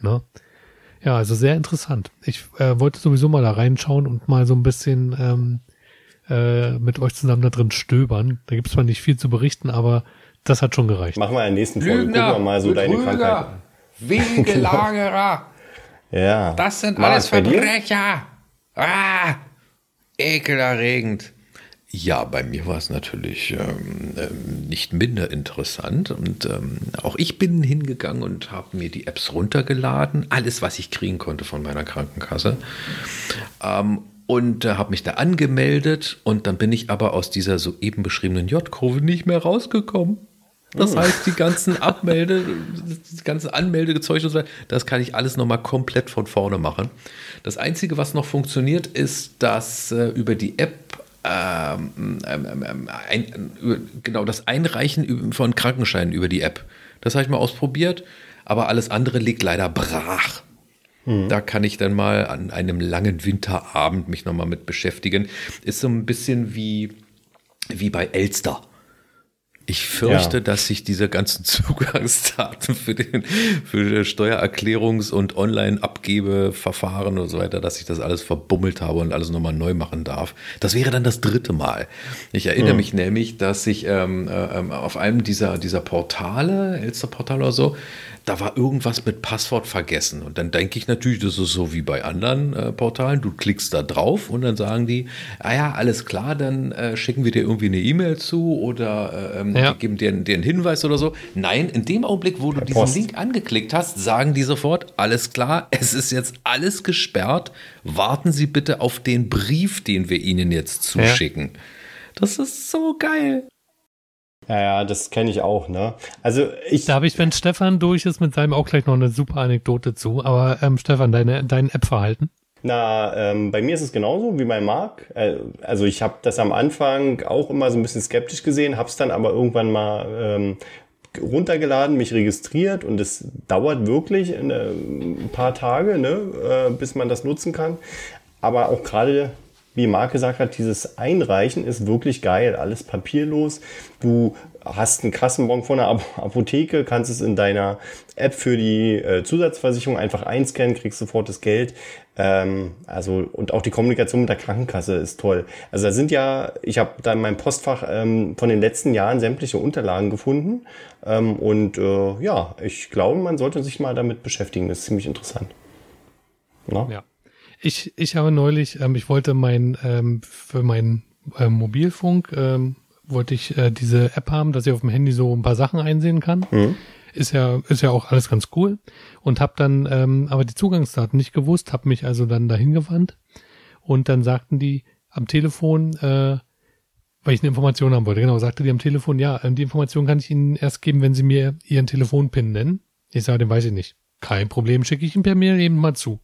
Speaker 2: Ne? Ja, also sehr interessant. Ich äh, wollte sowieso mal da reinschauen und mal so ein bisschen ähm, äh, mit euch zusammen da drin stöbern. Da gibt es zwar nicht viel zu berichten, aber das hat schon gereicht.
Speaker 3: Machen wir in der nächsten Folge. Lügner, Gucken wir mal so Betrüger, deine Krankheit.
Speaker 1: Wegelagerer.
Speaker 3: ja.
Speaker 1: Das sind alles Verbrecher. Ah, ekelerregend. Ja, bei mir war es natürlich ähm, ähm, nicht minder interessant und ähm, auch ich bin hingegangen und habe mir die Apps runtergeladen, alles, was ich kriegen konnte von meiner Krankenkasse ähm, und äh, habe mich da angemeldet und dann bin ich aber aus dieser soeben beschriebenen J-Kurve nicht mehr rausgekommen. Das oh. heißt, die ganzen Abmelde, das ganze Anmeldezeug und so weiter, das kann ich alles nochmal komplett von vorne machen. Das Einzige, was noch funktioniert, ist, dass äh, über die App ähm, ähm, ähm, ein, genau das Einreichen von Krankenscheinen über die App. Das habe ich mal ausprobiert, aber alles andere liegt leider brach. Mhm. Da kann ich dann mal an einem langen Winterabend mich nochmal mit beschäftigen. Ist so ein bisschen wie, wie bei Elster. Ich fürchte, ja. dass sich diese ganzen Zugangsdaten für den für Steuererklärungs- und Online-Abgebeverfahren und so weiter, dass ich das alles verbummelt habe und alles nochmal neu machen darf. Das wäre dann das dritte Mal. Ich erinnere mhm. mich nämlich, dass ich ähm, äh, auf einem dieser, dieser Portale, Elster-Portal oder so, da war irgendwas mit Passwort vergessen. Und dann denke ich natürlich, das ist so wie bei anderen äh, Portalen. Du klickst da drauf und dann sagen die, ah ja, alles klar, dann äh, schicken wir dir irgendwie eine E-Mail zu oder äh, ähm, ja. geben dir, dir einen Hinweis oder so. Nein, in dem Augenblick, wo du diesen Post. Link angeklickt hast, sagen die sofort, alles klar, es ist jetzt alles gesperrt. Warten Sie bitte auf den Brief, den wir Ihnen jetzt zuschicken. Ja. Das ist so geil.
Speaker 3: Ja, ja, das kenne ich auch, ne? Also ich.
Speaker 2: Da habe ich, wenn Stefan durch ist, mit seinem auch gleich noch eine super Anekdote zu. Aber ähm, Stefan, deine, dein App-Verhalten?
Speaker 3: Na, ähm, bei mir ist es genauso wie bei Marc. Äh, also ich habe das am Anfang auch immer so ein bisschen skeptisch gesehen, habe es dann aber irgendwann mal ähm, runtergeladen, mich registriert und es dauert wirklich ein paar Tage, ne, äh, bis man das nutzen kann. Aber auch gerade wie Marc gesagt hat, dieses Einreichen ist wirklich geil. Alles papierlos. Du hast einen Kassenbon von der Apotheke, kannst es in deiner App für die äh, Zusatzversicherung einfach einscannen, kriegst sofort das Geld. Ähm, also und auch die Kommunikation mit der Krankenkasse ist toll. Also da sind ja, ich habe da in meinem Postfach ähm, von den letzten Jahren sämtliche Unterlagen gefunden. Ähm, und äh, ja, ich glaube, man sollte sich mal damit beschäftigen. Das ist ziemlich interessant.
Speaker 2: Na? Ja. Ich, ich habe neulich, ähm, ich wollte mein, ähm, für meinen ähm, Mobilfunk, ähm, wollte ich äh, diese App haben, dass ich auf dem Handy so ein paar Sachen einsehen kann. Mhm. Ist ja, ist ja auch alles ganz cool. Und habe dann ähm, aber die Zugangsdaten nicht gewusst, habe mich also dann dahin gewandt. Und dann sagten die am Telefon, äh, weil ich eine Information haben wollte, genau, sagte die am Telefon, ja, ähm, die Information kann ich Ihnen erst geben, wenn Sie mir Ihren Telefonpin nennen. Ich sage, den weiß ich nicht. Kein Problem, schicke ich ihn per Mail eben mal zu.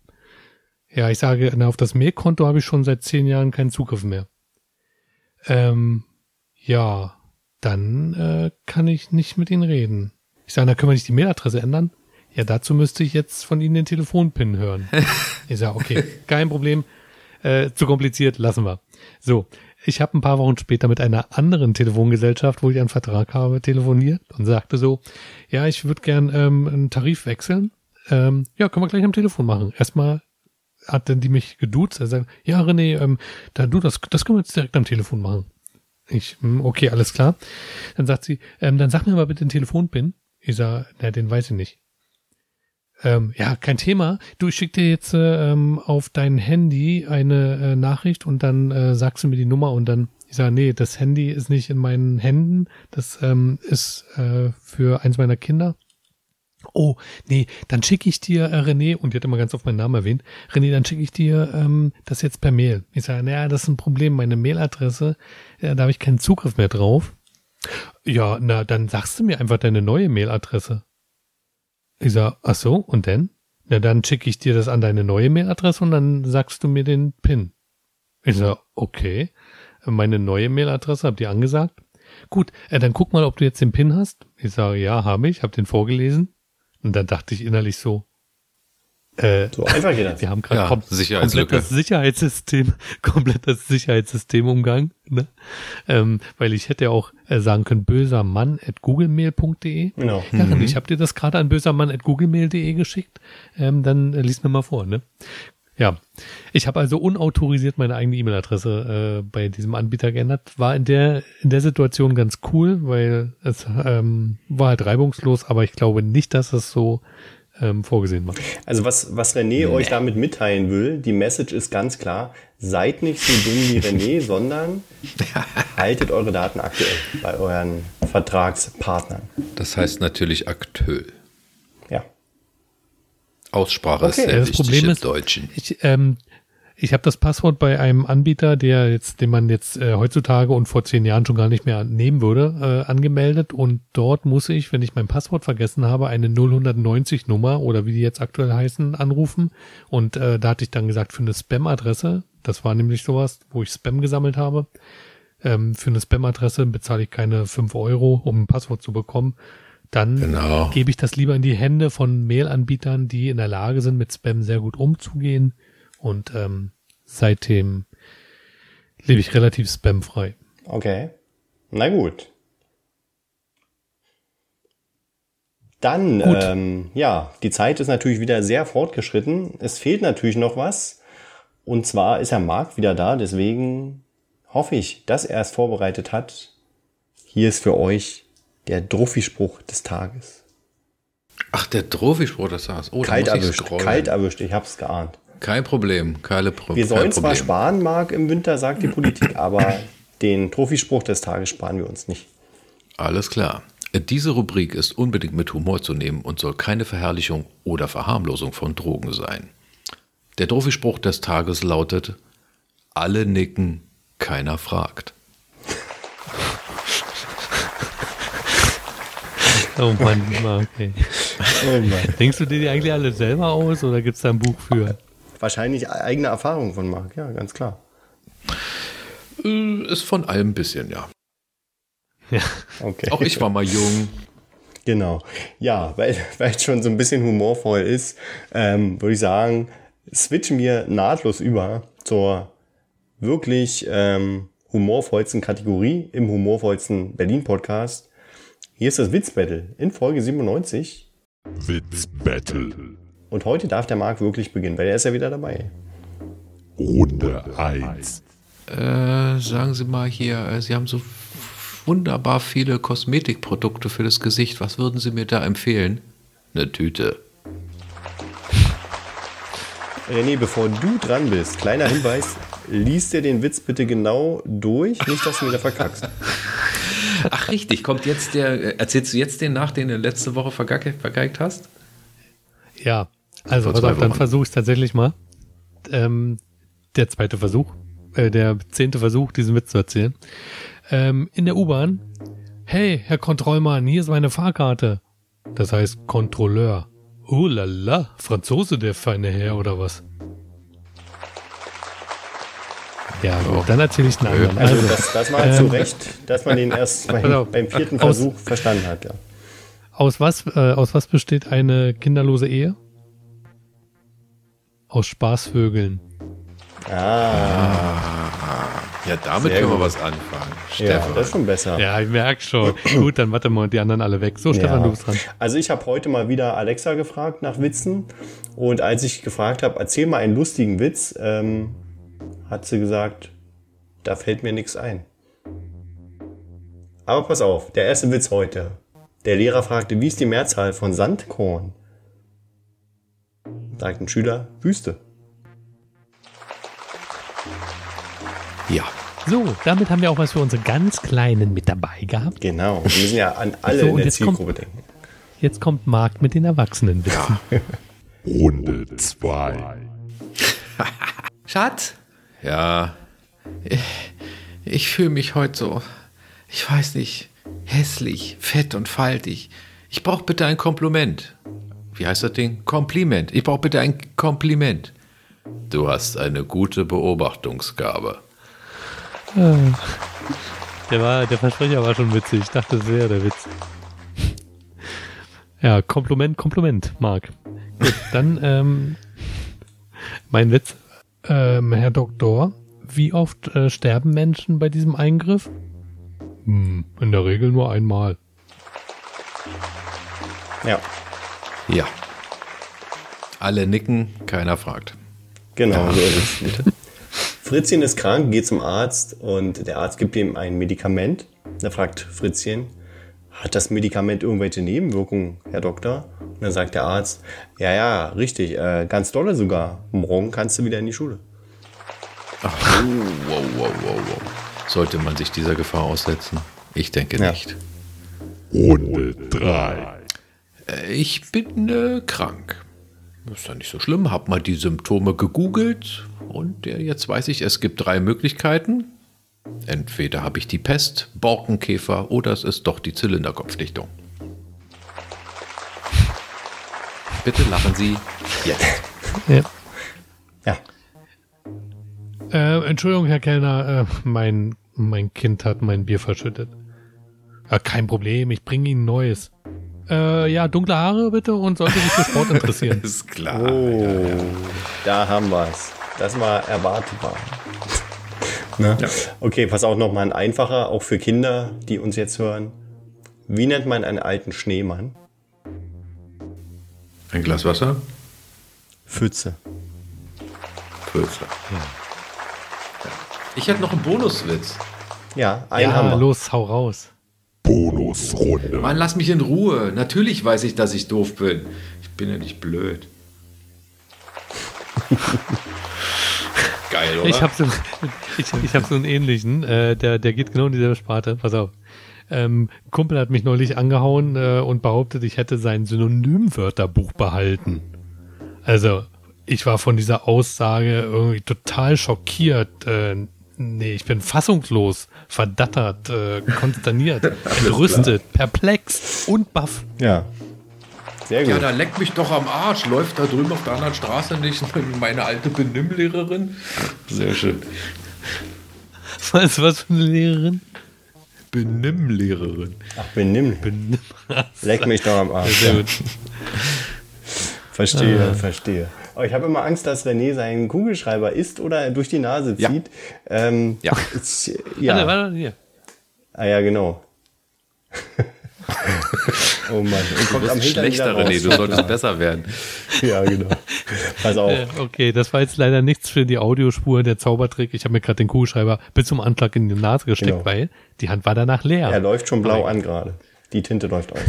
Speaker 2: Ja, ich sage, auf das Mailkonto habe ich schon seit zehn Jahren keinen Zugriff mehr. Ähm, ja, dann äh, kann ich nicht mit Ihnen reden. Ich sage, da können wir nicht die Mailadresse ändern. Ja, dazu müsste ich jetzt von Ihnen den Telefonpin hören. ich sage, okay, kein Problem. Äh, zu kompliziert, lassen wir. So, ich habe ein paar Wochen später mit einer anderen Telefongesellschaft, wo ich einen Vertrag habe, telefoniert und sagte so, ja, ich würde gern ähm, einen Tarif wechseln. Ähm, ja, können wir gleich am Telefon machen. Erstmal hat dann die mich geduzt. Er sagt, ja, René, ähm, da du das, das können wir jetzt direkt am Telefon machen. Ich, hm, okay, alles klar. Dann sagt sie, ähm, dann sag mir mal bitte den Telefonpin. Ich sag, na, den weiß ich nicht. Ähm, ja, kein Thema. Du, ich schick dir jetzt äh, ähm, auf dein Handy eine äh, Nachricht und dann äh, sagst du mir die Nummer und dann, ich sage, nee, das Handy ist nicht in meinen Händen. Das ähm, ist äh, für eins meiner Kinder. Oh, nee, dann schicke ich dir, äh, René, und die hat immer ganz oft meinen Namen erwähnt, René, dann schicke ich dir ähm, das jetzt per Mail. Ich sage, naja, das ist ein Problem, meine Mailadresse, äh, da habe ich keinen Zugriff mehr drauf. Ja, na, dann sagst du mir einfach deine neue Mailadresse. Ich sag, ach so, und denn? Na, dann schicke ich dir das an deine neue Mailadresse und dann sagst du mir den PIN. Ich sag, okay. Meine neue Mailadresse habt ihr angesagt? Gut, äh, dann guck mal, ob du jetzt den PIN hast. Ich sage, ja, habe ich, habe den vorgelesen. Und dann dachte ich innerlich so,
Speaker 3: äh, so einfach geht das.
Speaker 2: Wir haben gerade ja, kom komplett das Sicherheitssystem, komplett das Sicherheitssystem umgangen, ne? ähm, weil ich hätte ja auch äh, sagen können, böser Mann at googlemail.de. Genau. Ja, mhm. ich habe dir das gerade an böser Mann at googlemail.de geschickt. Ähm, dann äh, lies mir mal vor, ne? Ja, ich habe also unautorisiert meine eigene E-Mail-Adresse äh, bei diesem Anbieter geändert. War in der in der Situation ganz cool, weil es ähm, war halt reibungslos, aber ich glaube nicht, dass es so ähm, vorgesehen war.
Speaker 3: Also was, was René nee. euch damit mitteilen will, die Message ist ganz klar, seid nicht so dumm wie René, sondern haltet eure Daten aktuell bei euren Vertragspartnern.
Speaker 1: Das heißt natürlich aktuell. Aussprache okay. ist sehr
Speaker 2: das Problem ist, Deutschen. Ich, ähm, ich habe das Passwort bei einem Anbieter, der jetzt, den man jetzt äh, heutzutage und vor zehn Jahren schon gar nicht mehr nehmen würde, äh, angemeldet und dort muss ich, wenn ich mein Passwort vergessen habe, eine 090 Nummer oder wie die jetzt aktuell heißen, anrufen und äh, da hatte ich dann gesagt für eine Spam-Adresse, das war nämlich sowas, wo ich Spam gesammelt habe, ähm, für eine Spam-Adresse bezahle ich keine fünf Euro, um ein Passwort zu bekommen. Dann genau. gebe ich das lieber in die Hände von Mail-Anbietern, die in der Lage sind, mit Spam sehr gut umzugehen und ähm, seitdem lebe ich relativ spamfrei.
Speaker 3: Okay. Na gut. Dann, gut. Ähm, ja, die Zeit ist natürlich wieder sehr fortgeschritten. Es fehlt natürlich noch was. Und zwar ist Herr Marc wieder da. Deswegen hoffe ich, dass er es vorbereitet hat. Hier ist für euch der Druffi-Spruch des Tages.
Speaker 1: Ach, der Druffi-Spruch des Tages.
Speaker 3: Oh, kalt erwischt, kalt erwischt. Ich hab's geahnt.
Speaker 1: Kein Problem, keine Pro
Speaker 3: Wir sollen zwar sparen, Marc, im Winter, sagt die Politik, aber den Profispruch des Tages sparen wir uns nicht.
Speaker 1: Alles klar. Diese Rubrik ist unbedingt mit Humor zu nehmen und soll keine Verherrlichung oder Verharmlosung von Drogen sein. Der Profispruch des Tages lautet: Alle nicken, keiner fragt.
Speaker 2: Oh Mann, okay. Oh Mann. Denkst du dir die eigentlich alle selber aus oder gibt es da ein Buch für?
Speaker 3: wahrscheinlich eigene Erfahrung von Marc, ja, ganz klar.
Speaker 1: Äh, ist von allem ein bisschen, ja.
Speaker 2: Ja.
Speaker 1: Okay. Auch ich war mal jung.
Speaker 3: Genau. Ja, weil, weil es schon so ein bisschen humorvoll ist, ähm, würde ich sagen, switchen wir nahtlos über zur wirklich ähm, humorvollsten Kategorie im humorvollsten Berlin-Podcast. Hier ist das Witz-Battle in Folge 97.
Speaker 4: Witz-Battle.
Speaker 3: Und heute darf der Marc wirklich beginnen, weil er ist ja wieder dabei.
Speaker 4: Runde 1.
Speaker 1: Äh, sagen Sie mal hier, äh, Sie haben so wunderbar viele Kosmetikprodukte für das Gesicht. Was würden Sie mir da empfehlen? Eine Tüte.
Speaker 3: René, bevor du dran bist, kleiner Hinweis, liest dir den Witz bitte genau durch, nicht, dass du wieder verkackst.
Speaker 1: Ach richtig, kommt jetzt der, äh, erzählst du jetzt den nach, den du letzte Woche vergeigt hast?
Speaker 2: Ja, also pass auf, dann versuche ich tatsächlich mal. Ähm, der zweite Versuch, äh, der zehnte Versuch, diesen Witz zu erzählen. Ähm, in der U-Bahn. Hey, Herr Kontrollmann, hier ist meine Fahrkarte. Das heißt Kontrolleur. Oh la la, Franzose der feine Herr oder was? Ja, gut, dann erzähle ich einen anderen.
Speaker 3: Also, das, das war ähm, zu Recht, dass man den erst beim, beim vierten Versuch aus, verstanden hat, ja
Speaker 2: Aus was, äh, aus was besteht eine kinderlose Ehe? Aus Spaßvögeln.
Speaker 3: Ah,
Speaker 1: Ja, damit
Speaker 3: Sehr
Speaker 1: können wir
Speaker 3: gut.
Speaker 1: was anfangen.
Speaker 3: ja,
Speaker 1: Stefan.
Speaker 3: das ist schon besser.
Speaker 2: Ja, ich merk schon. Gut, dann warte mal, die anderen alle weg. So, Stefan,
Speaker 3: Ja.
Speaker 2: du bist dran.
Speaker 3: Also ich habe heute mal wieder Alexa gefragt nach Witzen und als ich gefragt habe, erzähl mal einen lustigen Witz, ähm, hat sie gesagt, da fällt mir nichts ein. Aber pass auf, der erste Witz heute. Der Lehrer fragte, wie ist die Mehrzahl von Sandkorn? Sagt ein Schüler, Wüste.
Speaker 1: Ja.
Speaker 2: So, damit haben wir auch was für unsere ganz Kleinen mit dabei gehabt.
Speaker 3: Genau, wir müssen ja an alle
Speaker 2: So,
Speaker 3: in der
Speaker 2: jetzt kommt-
Speaker 3: Zielgruppe denken.
Speaker 2: Jetzt kommt Marc mit den Erwachsenenwitzen.
Speaker 4: Runde 2.
Speaker 1: Schatz? Ja. Ich, ich fühle mich heute so, ich weiß nicht, hässlich, fett und faltig. Ich brauche bitte ein Kompliment. Wie heißt das Ding? Kompliment. Ich brauche bitte ein Kompliment. Du hast eine gute Beobachtungsgabe.
Speaker 2: Der war, der Versprecher war schon witzig. Ich dachte, das wäre der Witz. Ja, Kompliment, Kompliment, Marc. Gut, dann ähm, mein Witz. Ähm, Herr Doktor, wie oft äh, sterben Menschen bei diesem Eingriff? Hm, in der Regel nur einmal.
Speaker 3: Ja,
Speaker 1: Ja. Alle nicken, keiner fragt.
Speaker 3: genau so ist es. Fritzchen ist krank, geht zum Arzt und der Arzt gibt ihm ein Medikament. Da fragt Fritzchen, hat das Medikament irgendwelche Nebenwirkungen, Herr Doktor? Und dann sagt der Arzt, ja, ja, richtig, äh, ganz dolle sogar. Morgen kannst du wieder in die Schule.
Speaker 1: Ach, oh, wow, wow, wow, wow. Sollte man sich dieser Gefahr aussetzen? Ich denke
Speaker 3: Ja.
Speaker 1: nicht.
Speaker 4: Runde 3.
Speaker 1: Äh, Ich bin äh, krank. Ist ja nicht so schlimm. Hab mal die Symptome gegoogelt und äh, jetzt weiß ich, es gibt drei Möglichkeiten. Entweder habe ich die Pest, Borkenkäfer oder es ist doch die Zylinderkopfdichtung. Bitte lachen Sie jetzt.
Speaker 2: Ja.
Speaker 3: Ja,
Speaker 2: Äh, Entschuldigung, Herr Kellner, äh, mein, mein Kind hat mein Bier verschüttet. Ja, kein Problem, ich bringe Ihnen Neues. Äh, ja, dunkle Haare bitte und sollte sich für Sport interessieren.
Speaker 1: Ist klar.
Speaker 3: oh, da haben wir es. Das war erwartbar. Ne?
Speaker 1: Ja.
Speaker 3: Okay, pass auch noch mal ein einfacher, auch für Kinder, die uns jetzt hören. Wie nennt man einen alten Schneemann?
Speaker 1: Ein Glas Wasser?
Speaker 3: Pfütze.
Speaker 1: Pölzer. Ich hätte noch einen Bonuswitz.
Speaker 3: Ja, einen
Speaker 2: ja,
Speaker 3: haben wir.
Speaker 2: los, hau raus.
Speaker 4: Bonusrunde.
Speaker 1: Mann, lass mich in Ruhe. Natürlich weiß ich, dass ich doof bin. Ich bin ja nicht blöd. Geil, oder?
Speaker 2: Ich habe so, ich, ich hab so einen ähnlichen, äh, der, der geht genau in dieselbe Sparte. Pass auf. Ähm, Kumpel hat mich neulich angehauen äh, und behauptet, ich hätte sein Synonymwörterbuch behalten. Also, ich war von dieser Aussage irgendwie total schockiert. Äh, nee, ich bin fassungslos, verdattert, äh, konsterniert, entrüstet, perplex und baff.
Speaker 3: Ja. Sehr gut.
Speaker 1: ja, da leckt mich doch am Arsch. Läuft da drüben auf der anderen Straße nicht meine alte Benimmlehrerin? Sehr schön.
Speaker 2: Weißt du, was für eine Lehrerin?
Speaker 1: Benimmlehrerin.
Speaker 3: Ach, benimm.
Speaker 2: Bin
Speaker 3: Leck mich doch am Arsch.
Speaker 2: Sehr gut.
Speaker 3: Verstehe, verstehe. Aber ich habe immer Angst, dass René seinen Kugelschreiber isst oder durch die Nase
Speaker 1: Ja.
Speaker 3: zieht. Ähm,
Speaker 1: Ja.
Speaker 3: Ich,
Speaker 2: Warte,
Speaker 3: ja.
Speaker 2: warte, hier.
Speaker 3: Ah ja, genau. Oh Mann. Und
Speaker 1: Du
Speaker 3: kommt
Speaker 1: bist
Speaker 3: am Hintern
Speaker 1: schlechter,
Speaker 3: wieder
Speaker 1: René. Du solltest besser werden.
Speaker 3: Ja, genau. Pass auf.
Speaker 2: Äh, okay, das war jetzt leider nichts für die Audiospur, der Zaubertrick. Ich habe mir gerade den Kugelschreiber bis zum Anschlag in die Nase gesteckt,
Speaker 3: Genau.
Speaker 2: weil die Hand war danach leer.
Speaker 3: Er läuft schon blau an gerade. Die Tinte läuft aus.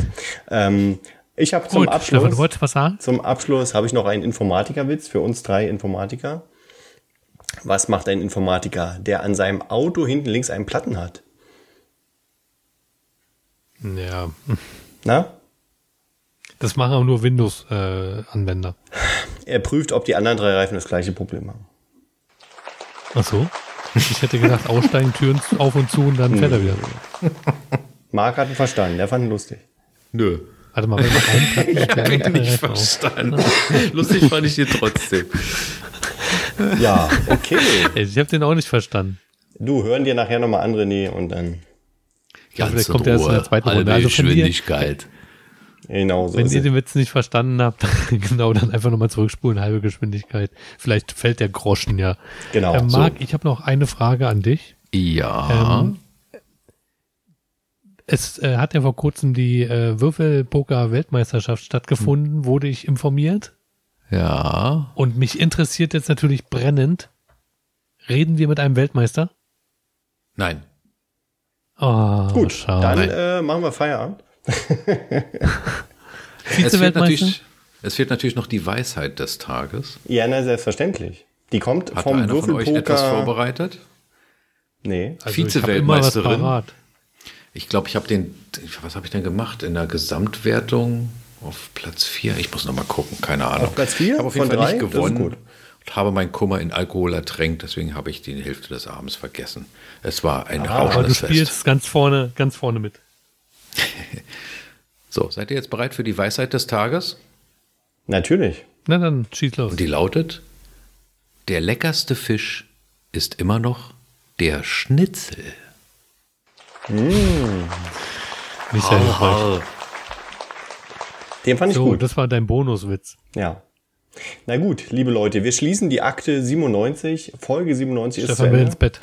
Speaker 3: Ähm, ich habe zum
Speaker 2: Gut, Stefan, du
Speaker 3: Abschluss,
Speaker 2: wolltest was sagen?
Speaker 3: zum Abschluss habe ich noch einen Informatikerwitz für uns drei Informatiker. Was macht ein Informatiker, der an seinem Auto hinten links einen Platten hat?
Speaker 2: Ja,
Speaker 3: Na?
Speaker 2: das machen auch nur Windows-Anwender.
Speaker 3: Er prüft, ob die anderen drei Reifen das gleiche Problem haben.
Speaker 2: Ach so? Ich hätte gedacht, aussteigen, Türen auf und zu und dann fährt er wieder.
Speaker 3: Marc hat ihn verstanden, der fand ihn lustig.
Speaker 1: Nö.
Speaker 2: Warte mal, wenn man
Speaker 1: Ich habe ihn nicht
Speaker 2: Reifen auf.
Speaker 1: verstanden. Lustig fand ich ihn trotzdem.
Speaker 3: Ja, okay.
Speaker 2: Ich habe den auch nicht verstanden.
Speaker 3: Du, hören dir nachher nochmal an, René, und dann.
Speaker 2: Ja, vielleicht kommt er erst in der zweiten Runde. Also
Speaker 1: Geschwindigkeit.
Speaker 3: Genau so
Speaker 2: Wenn ihr den Witz nicht verstanden habt, genau, dann einfach nochmal zurückspulen, halbe Geschwindigkeit. Vielleicht fällt der Groschen ja.
Speaker 3: Genau.
Speaker 2: äh,
Speaker 3: so.
Speaker 2: Marc, ich habe noch eine Frage an dich.
Speaker 1: Ja.
Speaker 2: Ähm, es äh, hat ja vor kurzem die äh, Würfelpoker-Weltmeisterschaft stattgefunden, wurde ich informiert.
Speaker 1: ja.
Speaker 2: Und mich interessiert jetzt natürlich brennend, reden wir mit einem Weltmeister?
Speaker 1: Nein.
Speaker 2: Oh,
Speaker 3: Gut,
Speaker 2: schade.
Speaker 3: dann äh, machen wir Feierabend.
Speaker 1: Es fehlt, natürlich, es fehlt natürlich noch die Weisheit des Tages.
Speaker 3: Ja, na, selbstverständlich. Die kommt
Speaker 1: Hat
Speaker 3: vom
Speaker 1: einer von euch etwas
Speaker 3: Würfelpoker.
Speaker 1: vorbereitet?
Speaker 3: Nee.
Speaker 2: Also
Speaker 1: Vize-Weltmeisterin. Ich glaube, ich habe den, was habe ich denn gemacht? In der Gesamtwertung auf Platz 4. Ich muss noch mal gucken, keine Ahnung.
Speaker 3: Auf Platz vier
Speaker 1: Ich habe auf jeden
Speaker 3: von
Speaker 1: Fall
Speaker 3: drei?
Speaker 1: nicht
Speaker 3: Das ist
Speaker 1: gewonnen habe meinen Kummer in Alkohol ertränkt. Deswegen habe ich die Hälfte des Abends vergessen. Es war ein
Speaker 2: Aber du
Speaker 1: rauschendes Fest.
Speaker 2: spielst ganz vorne, ganz vorne mit.
Speaker 1: So, seid ihr jetzt bereit für die Weisheit des Tages?
Speaker 3: Natürlich.
Speaker 2: Na dann, schieß los.
Speaker 1: Und die lautet, der leckerste Fisch ist immer noch der Schnitzel.
Speaker 2: Nicht sehr hilfreich.
Speaker 3: Den fand ich
Speaker 2: So,
Speaker 3: gut.
Speaker 2: das war dein Bonuswitz.
Speaker 3: Ja. Na gut, liebe Leute, wir schließen die Akte 97. Folge 97 ist zu
Speaker 2: Stefan will ins
Speaker 3: Ende.
Speaker 2: Bett.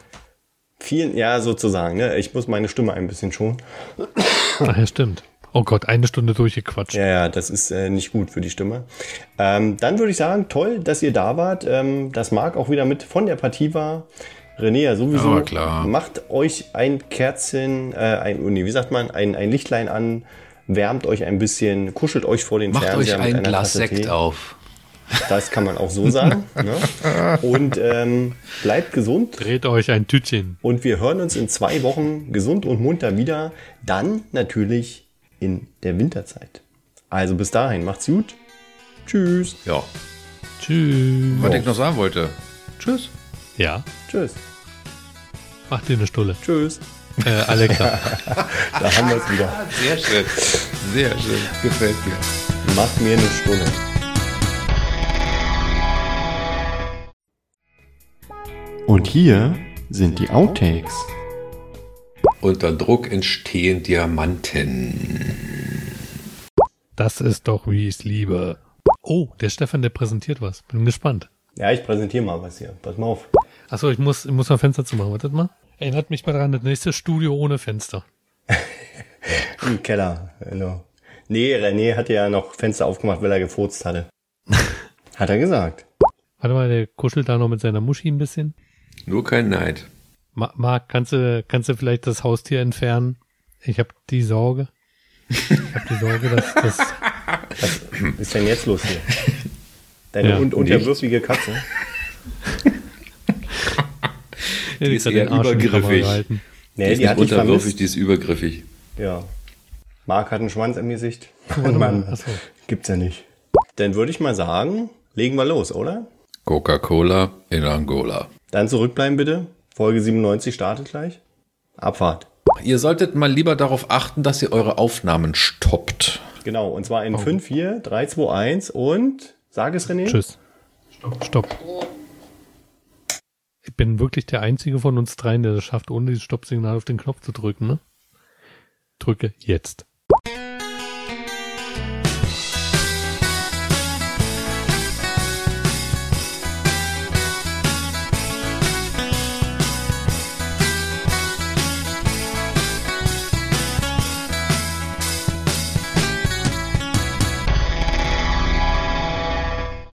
Speaker 3: Vielen, ja, sozusagen. Ne? Ich muss meine Stimme ein bisschen schonen.
Speaker 2: Ach ja, stimmt. Oh Gott, eine Stunde durchgequatscht.
Speaker 3: Ja, ja, das ist äh, nicht gut für die Stimme. Ähm, dann würde ich sagen, toll, dass ihr da wart. Ähm, dass Marc auch wieder mit von der Partie war. René ja sowieso.
Speaker 1: Aber klar.
Speaker 3: Macht euch ein Kerzchen, äh, ein, nee, wie sagt man, ein, ein Lichtlein an, wärmt euch ein bisschen, kuschelt euch vor den
Speaker 1: Macht euch
Speaker 3: Fernseher mit
Speaker 1: ein
Speaker 3: einer
Speaker 1: Glas
Speaker 3: Tasse
Speaker 1: Sekt
Speaker 3: Tee.
Speaker 1: auf.
Speaker 3: Das kann man auch so sagen. ne? Und ähm, bleibt gesund.
Speaker 2: Dreht euch ein Tütchen.
Speaker 3: Und wir hören uns in zwei Wochen gesund und munter wieder. Dann natürlich in der Winterzeit. Also bis dahin, macht's gut. Tschüss.
Speaker 1: Ja.
Speaker 2: Tschüss.
Speaker 1: Was ich noch sagen wollte. Tschüss.
Speaker 2: Ja,
Speaker 3: Tschüss.
Speaker 2: mach dir eine Stulle.
Speaker 3: Tschüss.
Speaker 2: Äh, Alexa.
Speaker 3: Da haben wir es wieder.
Speaker 1: Sehr schön. Sehr schön. Gefällt mir.
Speaker 3: Macht mir eine Stunde.
Speaker 5: Und hier sind die Outtakes.
Speaker 1: Unter Druck entstehen Diamanten.
Speaker 2: Das ist doch, wie ich es liebe. Oh, der Stefan, der präsentiert was. Bin gespannt.
Speaker 3: Ja, ich präsentiere mal was hier. Pass mal auf.
Speaker 2: Achso, ich muss, ich muss mal Fenster zu machen. Wartet mal. Erinnert mich mal dran, das nächste Studio ohne Fenster.
Speaker 3: Im Keller. Genau. Nee, René hatte ja noch Fenster aufgemacht, weil er gefurzt hatte. Hat er gesagt.
Speaker 2: Warte mal, der kuschelt da noch mit seiner Muschi ein bisschen.
Speaker 1: Nur kein Neid.
Speaker 2: Ma Marc, kannst du, kannst du vielleicht das Haustier entfernen? Ich habe die Sorge. Ich habe die Sorge, dass das.
Speaker 3: Was ist denn jetzt los hier? Deine
Speaker 2: Ja,
Speaker 3: un unterwürfige Katze.
Speaker 2: Die
Speaker 1: ist eher übergriffig.
Speaker 3: Nee,
Speaker 1: Die ist
Speaker 3: die, hat
Speaker 1: nicht unterwürfig,
Speaker 3: vermisst.
Speaker 1: die ist übergriffig.
Speaker 3: Ja. Marc hat einen Schwanz im Gesicht.
Speaker 2: Mal. Achso.
Speaker 3: gibt's ja nicht. Dann würde ich mal sagen, legen wir los, oder?
Speaker 1: Coca-Cola in Angola.
Speaker 3: Dann zurückbleiben bitte. Folge 97 startet gleich. Abfahrt.
Speaker 1: Ihr solltet mal lieber darauf achten, dass ihr eure Aufnahmen stoppt.
Speaker 3: Genau, und zwar
Speaker 2: Oh.
Speaker 3: in 5, 4, 3, 2, 1 und sag es René.
Speaker 2: Tschüss. Stopp. Ich bin wirklich der einzige von uns dreien, der das schafft, ohne dieses Stoppsignal auf den Knopf zu drücken, ne? Drücke jetzt.